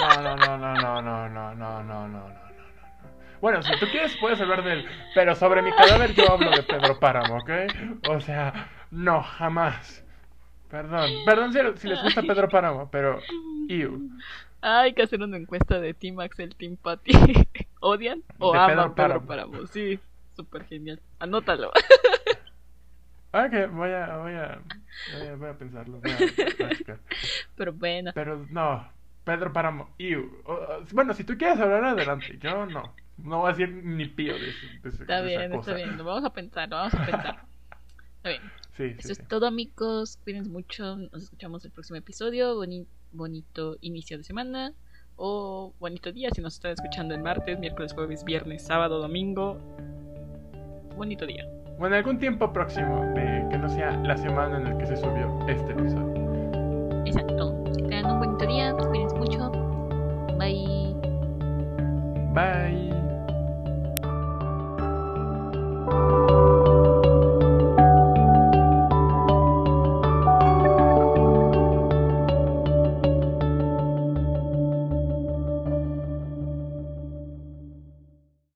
no, no, no, no, no, no, no, no, no, no, no, no, no. Bueno, si tú quieres puedes hablar de él, pero sobre mi cadáver yo hablo de Pedro Páramo, ¿ok? O sea, no, jamás. Perdón, perdón si, si les gusta Pedro Páramo, pero... Ew. Hay que hacer una encuesta de Team Axel, Team Patty. ¿Odian o De aman Pedro. Páramo? Sí, súper genial. Anótalo. Ok, voy a, voy a, voy a, voy a pensarlo. Voy a practicar. Pero bueno, Pero no, Pedro Páramo, o- bueno, si tú quieres hablar adelante, yo no. No voy a decir ni pío de, eso- de está de esa bien, cosa. está bien. Lo vamos a pensar, lo vamos a pensar. Está bien. Sí, Eso sí, es sí. todo, amigos. Cuídense mucho. Nos escuchamos el próximo episodio. Boni- bonito inicio de semana. O bonito día si nos están escuchando el martes, miércoles, jueves, viernes, sábado, domingo bonito día. Bueno, algún tiempo próximo, que no sea la semana en la que se subió este episodio. Exacto. Que tengan un bonito día, cuídense mucho. Bye. Bye.